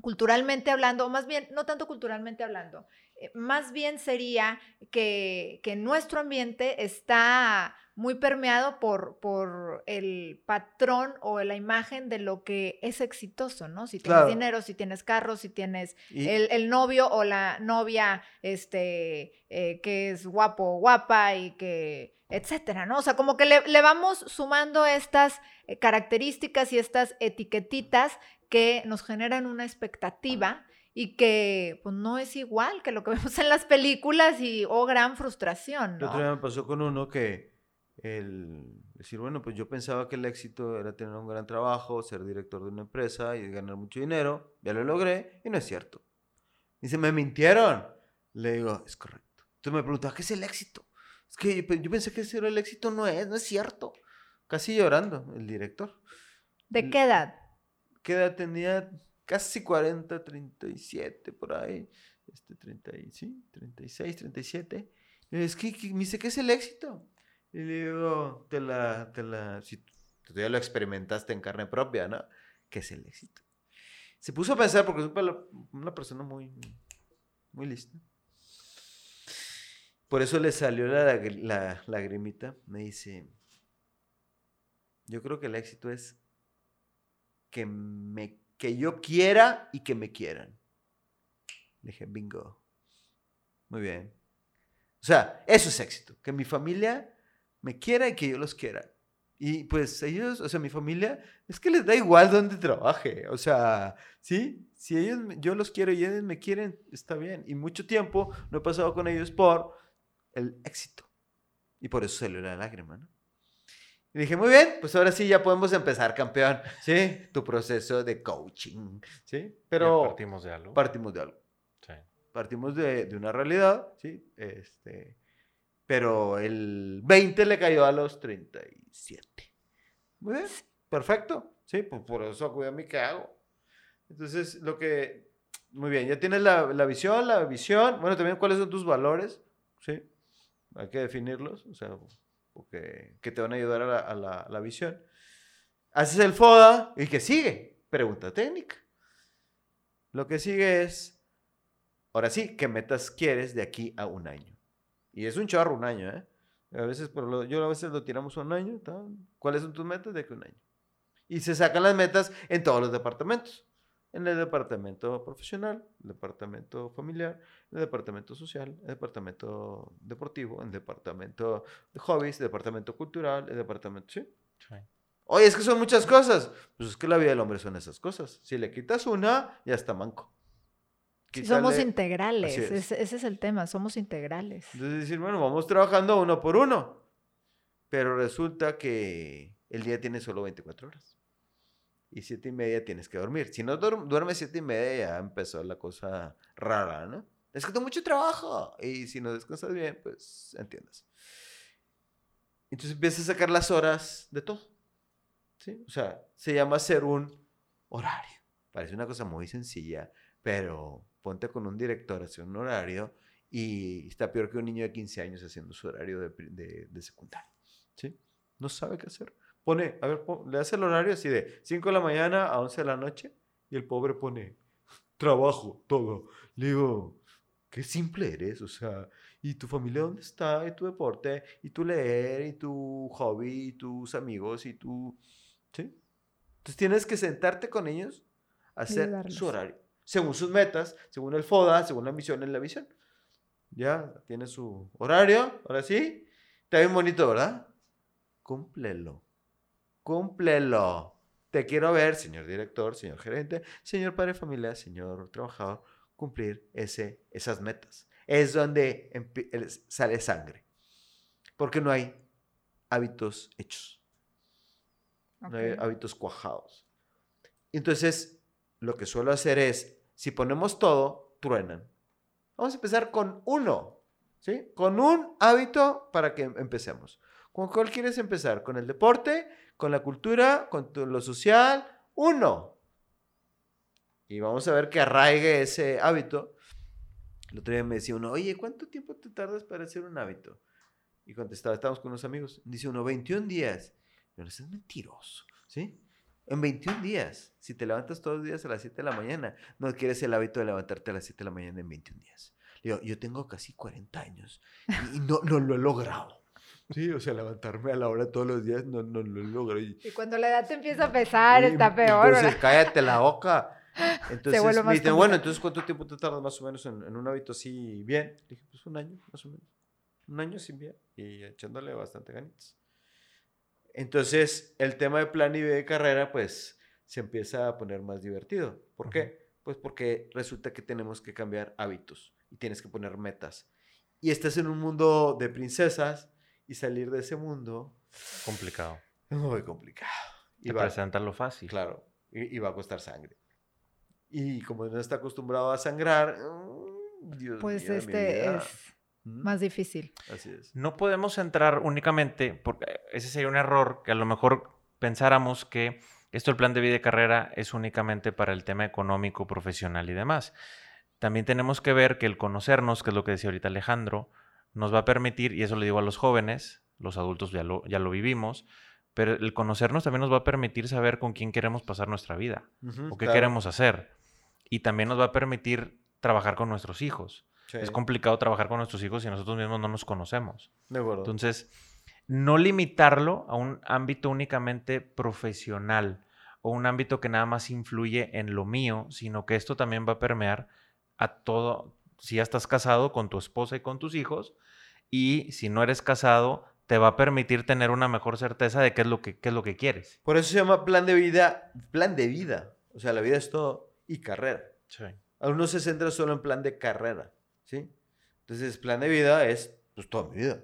Speaker 2: culturalmente hablando, o más bien, no tanto culturalmente hablando, más bien sería que, que nuestro ambiente está muy permeado por, por el patrón o la imagen de lo que es exitoso, ¿no? Si tienes
Speaker 3: Claro.
Speaker 2: dinero, si tienes carro, si tienes
Speaker 3: Y-
Speaker 2: el, el novio o la novia, este, eh, que es guapo o guapa y que, etcétera, ¿no? O sea, como que le, le vamos sumando estas eh, características y estas etiquetitas que nos generan una expectativa y que pues no es igual que lo que *laughs* vemos en las películas y, oh, gran frustración,
Speaker 3: El otro
Speaker 2: ¿no?
Speaker 3: día me pasó con uno que el decir, bueno, pues yo pensaba que el éxito era tener un gran trabajo, ser director de una empresa y ganar mucho dinero. Ya lo logré y no es cierto. Dice, me mintieron. Le digo, es correcto. Entonces me preguntaba, ¿qué es el éxito? Es que yo pensé que ese era el éxito, no es, no es cierto. Casi llorando, el director.
Speaker 2: ¿De qué edad?
Speaker 3: ¿Qué edad tenía? Casi 40, 37, por ahí. Este, 30, y- sí, 36, 37. Y es que, que me dice, ¿qué es el éxito? Y le digo, te la, te la, si tú ya lo experimentaste en carne propia, ¿no? ¿Qué es el éxito? Se puso a pensar porque es una persona muy, muy lista. Por eso le salió la, la lagrimita. Me dice, yo creo que el éxito es que, me, que yo quiera y que me quieran. Le dije, bingo. Muy bien. O sea, eso es éxito. Que mi familia me quiera y que yo los quiera. Y pues ellos, o sea, mi familia, es que les da igual dónde trabaje. O sea, ¿sí? Si ellos, yo los quiero y ellos me quieren, está bien. Y mucho tiempo no he pasado con ellos por el éxito. Y por eso salió la lágrima, ¿no? Y dije, muy bien, pues ahora sí ya podemos empezar, campeón. ¿Sí? Tu proceso de coaching. ¿Sí? Pero
Speaker 1: Ya partimos de algo.
Speaker 3: partimos de algo.
Speaker 1: Sí.
Speaker 3: Partimos de, de una realidad, ¿sí? Este, pero el 20 le cayó a los 37. Muy bien, perfecto. Sí, pues por eso acude a mí, ¿qué hago? Entonces, lo que... Muy bien, ya tienes la, la visión, la visión. Bueno, también cuáles son tus valores, ¿sí? Hay que definirlos, o sea, que te van a ayudar a la, visión. Haces el FODA y ¿qué sigue? Pregunta técnica. Lo que sigue es, ahora sí, ¿qué metas quieres de aquí a un año? Y es un chorro un año, ¿eh? A veces, lo- yo a veces lo tiramos un año. ¿Cuáles son tus metas de aquí a un año? Y se sacan las metas en todos los departamentos. En el departamento profesional, el departamento familiar, el departamento social, el departamento deportivo, el departamento de hobbies, el departamento cultural, el departamento... ¿sí?
Speaker 1: Sí.
Speaker 3: Oye, es que son muchas cosas. Pues es que la vida del hombre son esas cosas. Si le quitas una, ya está manco.
Speaker 2: Somos integrales,
Speaker 3: es.
Speaker 2: ese es el tema, somos integrales.
Speaker 3: Entonces decir, bueno, vamos trabajando uno por uno. Pero resulta que el día tiene solo 24 horas. Y siete y media tienes que dormir. Si no duerm- duermes siete y media, ya empezó la cosa rara, ¿no? Es que tengo mucho trabajo. Y si no descansas bien, pues entiendes. Entonces empiezas a sacar las horas de todo. ¿sí? O sea, se llama hacer un horario. Parece una cosa muy sencilla, pero ponte con un director hacer un horario y está peor que un niño de 15 años haciendo su horario de, de, de secundaria. ¿sí? No sabe qué hacer. Pone, a ver, le hace el horario así de 5 de la mañana a 11 de la noche y el pobre pone trabajo, todo. Le digo, qué simple eres, o sea, ¿y tu familia dónde está? ¿Y tu deporte? ¿Y tu leer? ¿Y tu hobby? ¿Y tus amigos? ¿Y tu...? ¿Sí? Entonces tienes que sentarte con ellos a hacer su horario, según sus metas, según el FODA, según la misión en la visión. Ya tiene su horario, ahora sí. Está bien bonito, ¿verdad? Cúmplelo. Cúmplelo. Te quiero ver, señor director, señor gerente, señor padre de familia, señor trabajador, cumplir ese, esas metas. Es donde sale sangre. Porque no hay hábitos hechos, no hay hábitos cuajados. Entonces, lo que suelo hacer es, si ponemos todo, truenan. Vamos a empezar con uno, ¿sí? Con un hábito para que empecemos. ¿Con cuál quieres empezar? ¿Con el deporte? ¿Con la cultura? ¿Con lo social? Uno. Y vamos a ver que arraigue ese hábito. El otro día me decía uno, oye, ¿cuánto tiempo te tardas para hacer un hábito? Y contestaba, estábamos con unos amigos. Dice uno, 21 días. Pero eso es mentiroso, ¿sí? En 21 días, si te levantas todos los días a las 7 de la mañana, no adquieres el hábito de levantarte a las 7 de la mañana en 21 días. Digo, yo tengo casi 40 años y no, no lo he logrado. Sí, o sea, levantarme a la hora todos los días no, no lo logro. Y,
Speaker 2: Y cuando la edad te empieza a pesar,
Speaker 3: y
Speaker 2: está peor,
Speaker 3: Entonces,
Speaker 2: ¿verdad?
Speaker 3: cállate la boca. *laughs* Entonces, me dicen, bueno, entonces, ¿cuánto tiempo te tardas más o menos en, en un hábito así bien? Le dije, pues un año, más o menos. Un año sin bien y echándole bastante ganitas. Entonces, el tema de plan y de carrera, pues, se empieza a poner más divertido. ¿Por qué? Pues porque resulta que tenemos que cambiar hábitos y tienes que poner metas. Y estás en un mundo de princesas y salir de ese mundo
Speaker 1: Complicado.
Speaker 3: es muy complicado. Y
Speaker 1: Te
Speaker 3: va-
Speaker 1: presentan lo fácil.
Speaker 3: Claro, y, y va a costar sangre. Y como no está acostumbrado a sangrar, mm, Dios
Speaker 2: Pues
Speaker 3: mío de mi
Speaker 2: este
Speaker 3: vida.
Speaker 2: es
Speaker 3: Mm,
Speaker 2: más difícil.
Speaker 3: Así es.
Speaker 1: No podemos entrar únicamente, porque ese sería un error, que a lo mejor pensáramos que esto, el plan de vida y carrera, es únicamente para el tema económico, profesional y demás. También tenemos que ver que el conocernos, que es lo que decía ahorita Alejandro, nos va a permitir, y eso le digo a los jóvenes, los adultos ya lo, ya lo vivimos, pero el conocernos también nos va a permitir saber con quién queremos pasar nuestra vida o qué
Speaker 3: claro.
Speaker 1: queremos hacer. Y también nos va a permitir trabajar con nuestros hijos.
Speaker 3: Sí,
Speaker 1: Es complicado trabajar con nuestros hijos si nosotros mismos no nos conocemos.
Speaker 3: de acuerdo.
Speaker 1: Entonces, no limitarlo a un ámbito únicamente profesional o un ámbito que nada más influye en lo mío, sino que esto también va a permear a todo, si ya estás casado con tu esposa y con tus hijos, y si no eres casado, te va a permitir tener una mejor certeza de qué es lo que, qué es lo que quieres.
Speaker 3: Por eso se llama plan de vida, plan de vida. O sea, la vida es todo y carrera. Uno se centra solo en plan de carrera, ¿sí? Entonces, plan de vida es pues toda mi vida,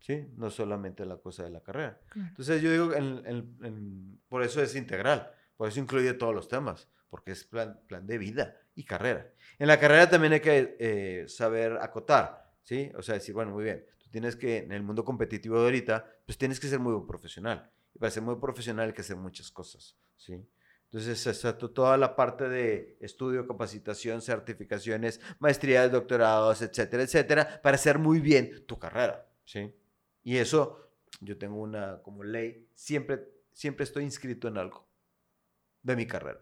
Speaker 3: ¿sí? No solamente la cosa de la carrera.
Speaker 2: Claro.
Speaker 3: Entonces, yo digo, en- en- en- por eso es integral, por eso incluye todos los temas, porque es plan, plan de vida y carrera. En la carrera también hay que eh, saber acotar, ¿sí? O sea, decir, bueno, muy bien, tú tienes que, en el mundo competitivo de ahorita, pues tienes que ser muy profesional. Y para ser muy profesional hay que hacer muchas cosas, ¿sí? Entonces, exacto, toda la parte de estudio, capacitación, certificaciones, maestrías, doctorados, etcétera, etcétera, para hacer muy bien tu carrera, ¿sí? Y eso, yo tengo una como ley, siempre, siempre estoy inscrito en algo de mi carrera,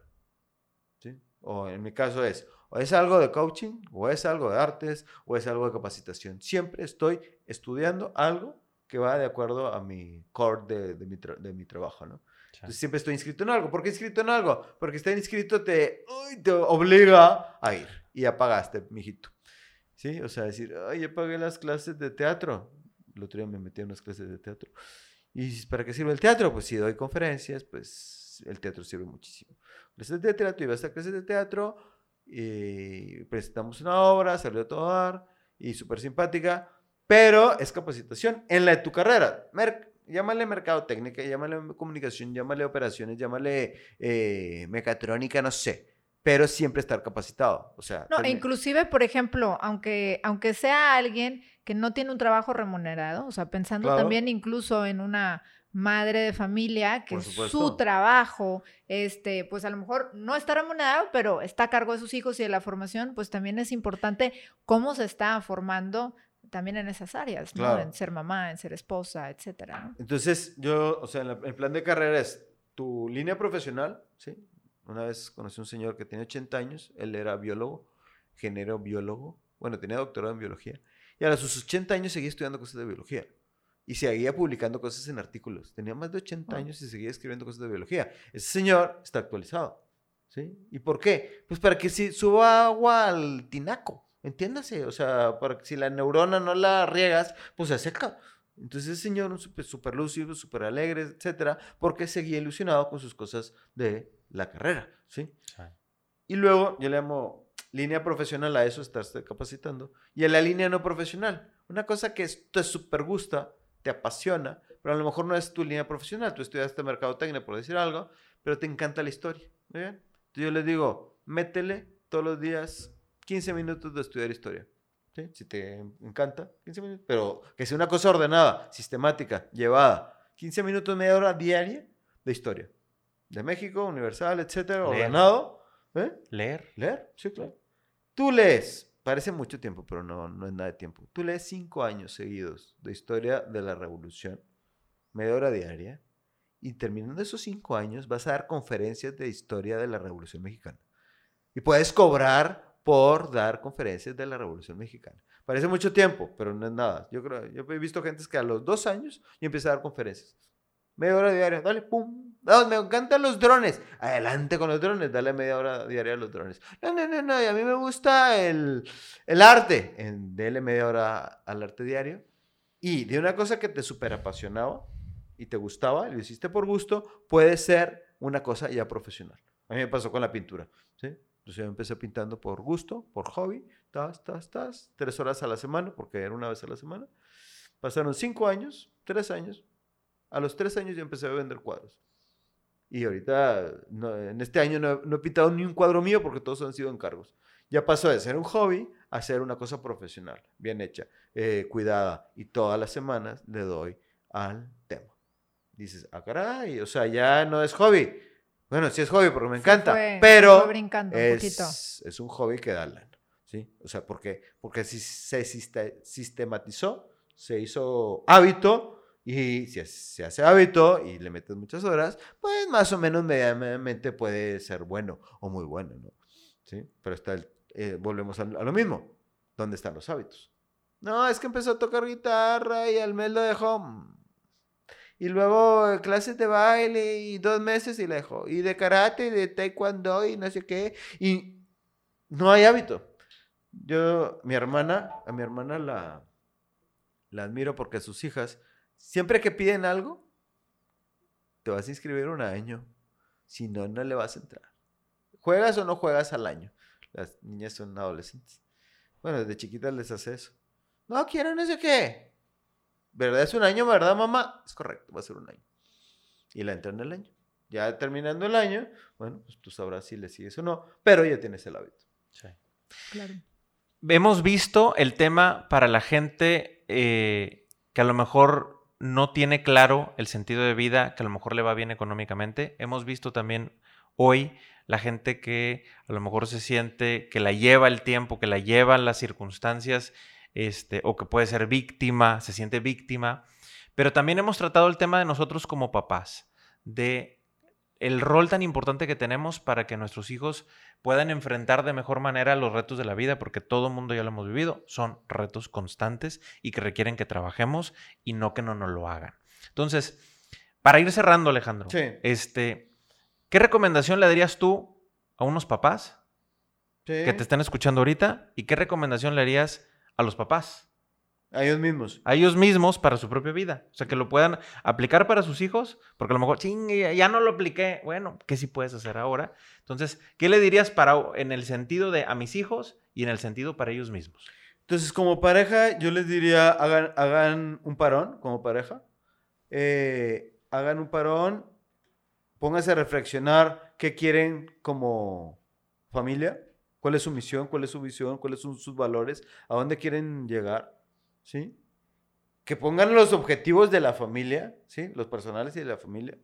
Speaker 3: ¿sí? O en mi caso es, o es algo de coaching, o es algo de artes, o es algo de capacitación. Siempre estoy estudiando algo que va de acuerdo a mi core de, de mi, tra- de mi trabajo, ¿no? Entonces siempre estoy inscrito en algo. ¿Por qué inscrito en algo? Porque estar inscrito te, uy, te obliga a ir. Y ya pagaste, mijito. ¿Sí? O sea, decir, ay, ya pagué las clases de teatro. El otro día me metí a unas clases de teatro. ¿Y para qué sirve el teatro? Pues si doy conferencias, pues el teatro sirve muchísimo. Clases de teatro, iba a clases de teatro, y presentamos una obra, salió todo a dar, y súper simpática, pero es capacitación en la de tu carrera. llámale mercadotecnia, llámale comunicación, llámale operaciones, llámale eh, mecatrónica, no sé pero siempre estar capacitado. O sea,
Speaker 2: no, inclusive, por ejemplo, aunque, aunque sea alguien que no tiene un trabajo remunerado, o sea, pensando también incluso en una madre de familia que su trabajo, este, pues a lo mejor no está remunerado, pero está a cargo de sus hijos y de la formación, pues también es importante cómo se está formando también en esas áreas, ¿no? En ser mamá, en ser esposa, etcétera.
Speaker 3: Entonces, yo, o sea, el plan de carrera es tu línea profesional, ¿sí? Una vez conocí a un señor que tiene 80 años, él era biólogo, género biólogo, bueno, tenía doctorado en biología, y a sus 80 años seguía estudiando cosas de biología. Y seguía publicando cosas en artículos. Tenía más de 80 años y seguía escribiendo cosas de biología. Ese señor está actualizado. ¿Sí? ¿Y por qué? Pues para que si suba agua al tinaco. Entiéndase. O sea, para que si la neurona no la riegas, pues se seca. Entonces ese señor, súper lúcido, súper alegre, etcétera, porque seguía ilusionado con sus cosas de la carrera, ¿sí? Y luego yo le llamo línea profesional a eso, estarse capacitando. Y en la línea no profesional, una cosa que te súper gusta, te apasiona, pero a lo mejor no es tu línea profesional. Tú estudiaste mercadotecnia, por decir algo, pero te encanta la historia. Entonces yo les digo, métele todos los días 15 minutos de estudiar historia. ¿sí? Si te encanta, 15 minutos, pero que sea una cosa ordenada, sistemática, llevada. 15 minutos, media hora diaria de historia de México, Universal, etcétera, ordenado. ¿eh?
Speaker 1: Leer.
Speaker 3: Leer, sí, claro. Tú lees, parece mucho tiempo, pero no, no es nada de tiempo. Tú lees cinco años seguidos de historia de la revolución, media hora diaria, y terminando esos cinco años vas a dar conferencias de historia de la revolución mexicana. Y puedes cobrar por dar conferencias de la revolución mexicana. Parece mucho tiempo, pero no es nada. Yo creo, yo he visto gente que a los dos años y empieza a dar conferencias. Media hora diaria, dale, pum. Me encantan los drones. Adelante con los drones, dale media hora diaria a los drones. No, no, no, no, y a mí me gusta el, el arte. En, dale media hora al arte diario. Y de una cosa que te súper apasionaba y te gustaba, y lo hiciste por gusto, puede ser una cosa ya profesional. A mí me pasó con la pintura, ¿sí? Entonces yo empecé pintando por gusto, por hobby, tas, tas, tas, tres horas a la semana, porque era una vez a la semana. Pasaron cinco años, tres años, a los tres años yo empecé a vender cuadros. Y ahorita, en este año no, he pintado ni un cuadro mío porque todos han sido encargos. Ya pasó de ser un hobby a ser una cosa profesional, bien hecha, eh, cuidada. Y todas las semanas le doy al tema. Dices, ah, caray, o sea, ya no es hobby. Bueno, sí es hobby porque me encanta, pero es, es, un hobby que da lana. ¿sí? O sea, ¿por qué? Porque si se sistematizó, se hizo hábito, y si se hace hábito y le metes muchas horas, pues más o menos medianamente puede ser bueno o muy bueno, ¿no? ¿Sí? Pero está el, eh, volvemos a, lo mismo. ¿Dónde están los hábitos? No, es que empezó a tocar guitarra y al mes lo dejó. Mm. Y luego eh, clases de baile y dos meses y le dejó. Y de karate y de taekwondo y no sé qué. Y no hay hábito. Yo, mi hermana, a mi hermana la, la admiro porque sus hijas Siempre que piden algo, te vas a inscribir un año. Si no, no le vas a entrar. ¿Juegas o no juegas al año? Las niñas son adolescentes. Bueno, desde chiquitas les hace eso. No quiero no sé qué. ¿Verdad? Es un año, ¿verdad, mamá? Es correcto, va a ser un año. Y la entran el año. Ya terminando el año, bueno, pues tú sabrás si le sigues o no, pero ya tienes el hábito. Sí.
Speaker 1: Claro. Hemos visto el tema para la gente eh, que a lo mejor no tiene claro el sentido de vida, que a lo mejor le va bien económicamente. Hemos visto también hoy la gente que a lo mejor se siente que la lleva el tiempo, que la llevan las circunstancias, este, o que puede ser víctima, se siente víctima. Pero también hemos tratado el tema de nosotros como papás, de el rol tan importante que tenemos para que nuestros hijos puedan enfrentar de mejor manera los retos de la vida, porque todo el mundo ya lo hemos vivido, son retos constantes y que requieren que trabajemos y no que no nos lo hagan. Entonces, para ir cerrando, Alejandro,
Speaker 3: Sí.
Speaker 1: este, ¿qué recomendación le darías tú a unos papás
Speaker 3: Sí.
Speaker 1: que te están escuchando ahorita? ¿Y qué recomendación le harías a los papás?
Speaker 3: A ellos mismos.
Speaker 1: A ellos mismos para su propia vida. O sea, que lo puedan aplicar para sus hijos, porque a lo mejor, ching, ya, no lo apliqué. Bueno, ¿qué sí puedes hacer ahora? Entonces, ¿qué le dirías para, en el sentido de a mis hijos y en el sentido para ellos mismos?
Speaker 3: Entonces, como pareja, yo les diría, hagan, hagan un parón como pareja. Eh, hagan un parón, pónganse a reflexionar qué quieren como familia, cuál es su misión, cuál es su visión, cuáles son sus valores, a dónde quieren llegar, ¿sí? Que pongan los objetivos de la familia, ¿sí? Los personales y de la familia.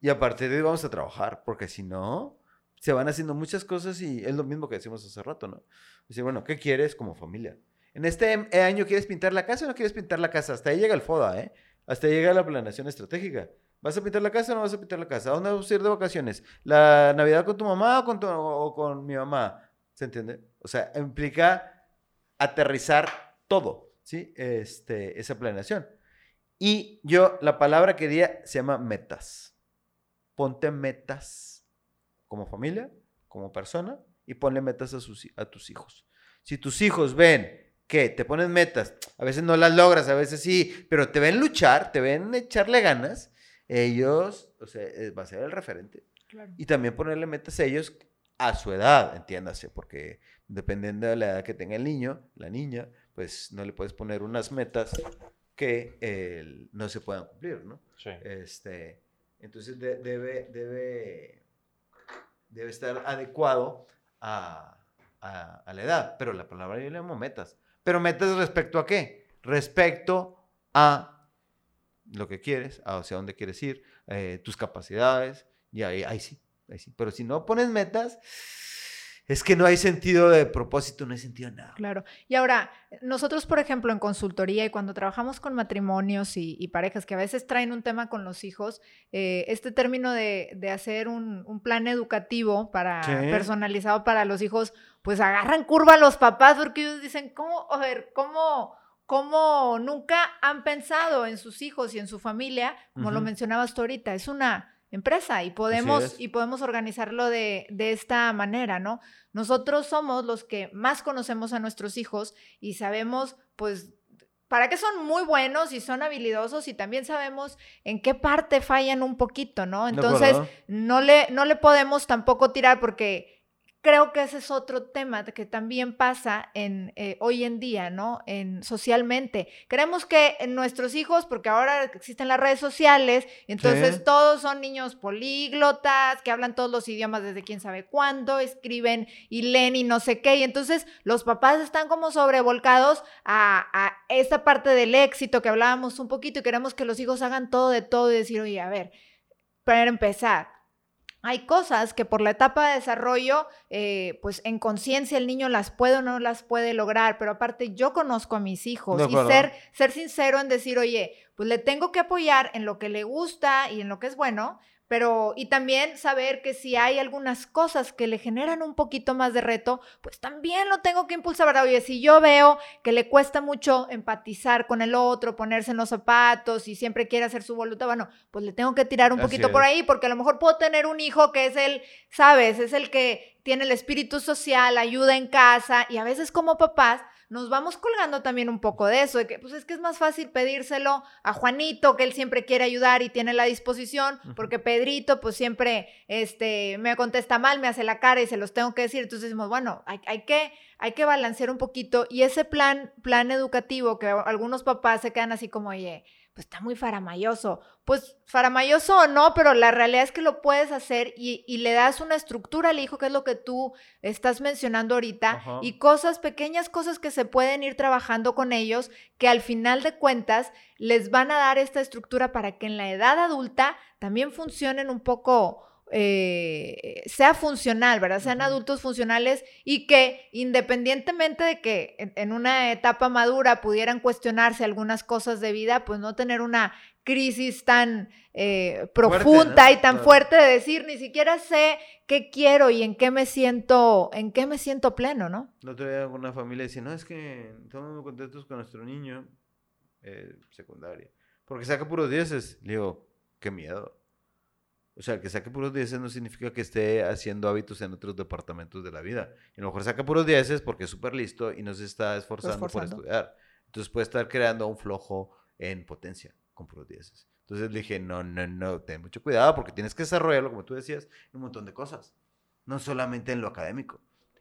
Speaker 3: Y a partir de ahí vamos a trabajar, porque si no, se van haciendo muchas cosas y es lo mismo que decimos hace rato, ¿no? Decir, bueno, ¿qué quieres como familia? En este año quieres pintar la casa o no quieres pintar la casa. Hasta ahí llega el FODA, ¿eh? Hasta ahí llega la planeación estratégica. ¿Vas a pintar la casa o no vas a pintar la casa? ¿A dónde vas a ir de vacaciones? ¿La Navidad con tu mamá o con, tu- o con mi mamá? ¿Se entiende? O sea, implica aterrizar todo, ¿sí? Este, esa planeación. Y yo, la palabra que di se llama metas. Ponte metas como familia, como persona, y ponle metas a, sus, a tus hijos. Si tus hijos ven que te ponen metas, a veces no las logras, a veces sí, pero te ven luchar, te ven echarle ganas, ellos, o sea, eh, va a ser el referente.
Speaker 2: Claro.
Speaker 3: Y también ponerle metas a ellos a su edad, entiéndase, porque dependiendo de la edad que tenga el niño, la niña, pues no le puedes poner unas metas que eh, no se puedan cumplir, ¿no?
Speaker 1: Sí.
Speaker 3: Este, entonces de- debe, debe, debe estar adecuado a, a- a la edad. Pero la palabra yo le llamo metas. Pero metas respecto a qué? Respecto a lo que quieres, a hacia dónde quieres ir, eh, tus capacidades, y ahí, ahí sí, ahí sí. Pero si no pones metas, es que no hay sentido de propósito, no hay sentido de nada.
Speaker 2: Claro. Y ahora, nosotros, por ejemplo, en consultoría y cuando trabajamos con matrimonios y, y parejas que a veces traen un tema con los hijos, eh, este término de, de hacer un, un plan educativo para, personalizado para los hijos, pues agarran curva a los papás porque ellos dicen, ¿cómo, a ver, cómo, cómo nunca han pensado en sus hijos y en su familia, como lo mencionabas tú ahorita? Es una empresa y podemos, y podemos organizarlo de, de esta manera, ¿no? Nosotros somos los que más conocemos a nuestros hijos y sabemos, pues, para qué son muy buenos y son habilidosos y también sabemos en qué parte fallan un poquito, ¿no?
Speaker 3: ¿De
Speaker 2: Entonces, no le, no le podemos tampoco tirar porque creo que ese es otro tema que también pasa en, eh, hoy en día, ¿no? En, socialmente. Creemos que nuestros hijos, porque ahora existen las redes sociales, entonces
Speaker 3: Sí.
Speaker 2: todos son niños políglotas, que hablan todos los idiomas desde quién sabe cuándo, escriben y leen y no sé qué, y entonces los papás están como sobrevolcados a, a esta parte del éxito que hablábamos un poquito y queremos que los hijos hagan todo de todo y decir, oye, a ver, para empezar, hay cosas que por la etapa de desarrollo, eh, pues en conciencia el niño las puede o no las puede lograr, pero aparte yo conozco a mis hijos y ser, ser sincero en decir, oye, pues le tengo que apoyar en lo que le gusta y en lo que es bueno, pero y también saber que si hay algunas cosas que le generan un poquito más de reto, pues también lo tengo que impulsar, ¿verdad? Oye, si yo veo que le cuesta mucho empatizar con el otro, ponerse en los zapatos y siempre quiere hacer su voluntad, bueno, pues le tengo que tirar un
Speaker 3: Así
Speaker 2: poquito por ahí, porque a lo mejor puedo tener un hijo que es el, sabes, es el que tiene el espíritu social, ayuda en casa, y a veces como papás nos vamos colgando también un poco de eso, de que pues es que es más fácil pedírselo a Juanito, que él siempre quiere ayudar y tiene la disposición, porque Pedrito pues siempre este, me contesta mal, me hace la cara y se los tengo que decir, entonces decimos, bueno, hay, hay que hay que balancear un poquito y ese plan, plan educativo que algunos papás se quedan así como, oye, pues está muy faramayoso. Pues faramayoso o no, pero la realidad es que lo puedes hacer y, y le das una estructura al hijo, que es lo que tú estás mencionando ahorita,
Speaker 3: Ajá.
Speaker 2: y cosas, pequeñas cosas que se pueden ir trabajando con ellos, que al final de cuentas les van a dar esta estructura para que en la edad adulta también funcionen un poco eh, sea funcional, ¿verdad? Sean adultos funcionales y que independientemente de que en, en una etapa madura pudieran cuestionarse algunas cosas de vida, pues no tener una crisis tan eh, profunda
Speaker 3: ¿no?
Speaker 2: y tan
Speaker 3: Claro.
Speaker 2: fuerte de decir, ni siquiera sé qué quiero y en qué me siento, en qué me siento pleno, ¿no?
Speaker 3: El otro día una familia decía, no, es que estamos muy contentos con nuestro niño, eh, secundaria, porque saca puros dieces. Le digo, qué miedo. O sea, que saque puros dieces no significa que esté haciendo hábitos en otros departamentos de la vida. Y a lo mejor saca puros dieces porque es súper listo y no se está esforzando,
Speaker 2: esforzando.
Speaker 3: por estudiar. Entonces puede estar creando un flojo en potencia con puros dieces. Entonces le dije, no, no, no, ten mucho cuidado porque tienes que desarrollarlo, como tú decías, en un montón de cosas. No solamente en lo académico.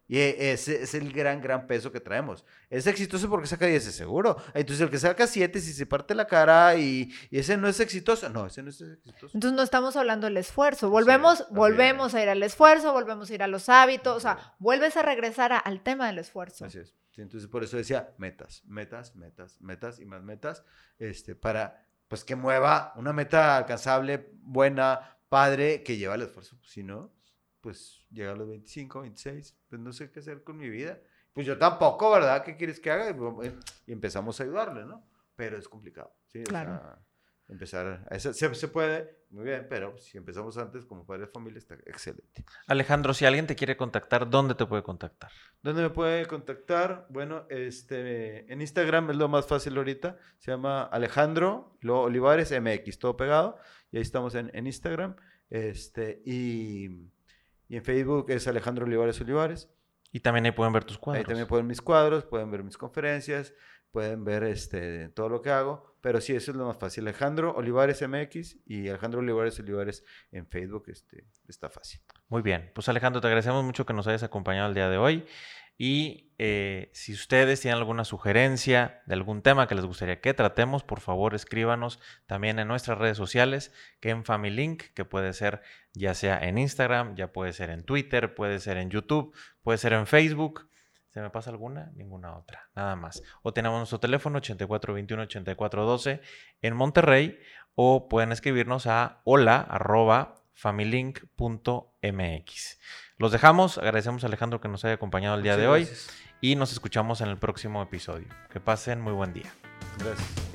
Speaker 3: Y e- ese es el gran, gran peso que traemos. Es exitoso porque saca 10, seguro. Entonces el que saca 7, si se parte la cara y, y ese no es exitoso. No, ese no es exitoso.
Speaker 2: Entonces no estamos hablando del esfuerzo. Volvemos, volvemos a ir al esfuerzo, volvemos a ir a los hábitos. O sea, vuelves a regresar a- al tema del esfuerzo.
Speaker 3: Así es. Entonces por eso decía metas, metas, metas, metas y más metas, este, para pues que mueva una meta alcanzable, buena, padre, que lleva el esfuerzo. Pues, si no, pues llega a los 25, 26, pues no sé qué hacer con mi vida. Pues yo tampoco, ¿verdad? ¿Qué quieres que haga? Y Y empezamos a ayudarle, ¿no? Pero es complicado. ¿sí? O
Speaker 2: Claro.
Speaker 3: sea, empezar, a- eso se, se puede, muy bien, pero si empezamos antes como padre de familia está excelente.
Speaker 1: Alejandro, si alguien te quiere contactar, ¿dónde te puede contactar?
Speaker 3: ¿Dónde me puede contactar? Bueno, este, en Instagram es lo más fácil ahorita. Se llama Alejandro luego Olivares MX, todo pegado. Y ahí estamos en, en Instagram. Este, y, y en Facebook es Alejandro Olivares Olivares.
Speaker 1: Y también ahí pueden ver tus cuadros.
Speaker 3: Ahí también pueden ver mis cuadros, pueden ver mis conferencias, pueden ver este, todo lo que hago. Pero sí, eso es lo más fácil. Alejandro Olivares MX y Alejandro Olivares Olivares en Facebook este, está fácil.
Speaker 1: Muy bien, pues Alejandro, te agradecemos mucho que nos hayas acompañado el día de hoy. Y eh, si ustedes tienen alguna sugerencia de algún tema que les gustaría que tratemos, por favor escríbanos también en nuestras redes sociales, que en FamilyLink, que puede ser ya sea en Instagram, ya puede ser en Twitter, puede ser en YouTube, puede ser en Facebook. ¿Se me pasa alguna? Ninguna otra, nada más. O tenemos nuestro teléfono 8421-8412 en Monterrey o pueden escribirnos a hola. Los dejamos, agradecemos a Alejandro que nos haya acompañado el día
Speaker 3: Muchas
Speaker 1: de hoy y nos escuchamos en el próximo episodio. Que pasen muy buen día.
Speaker 3: Gracias.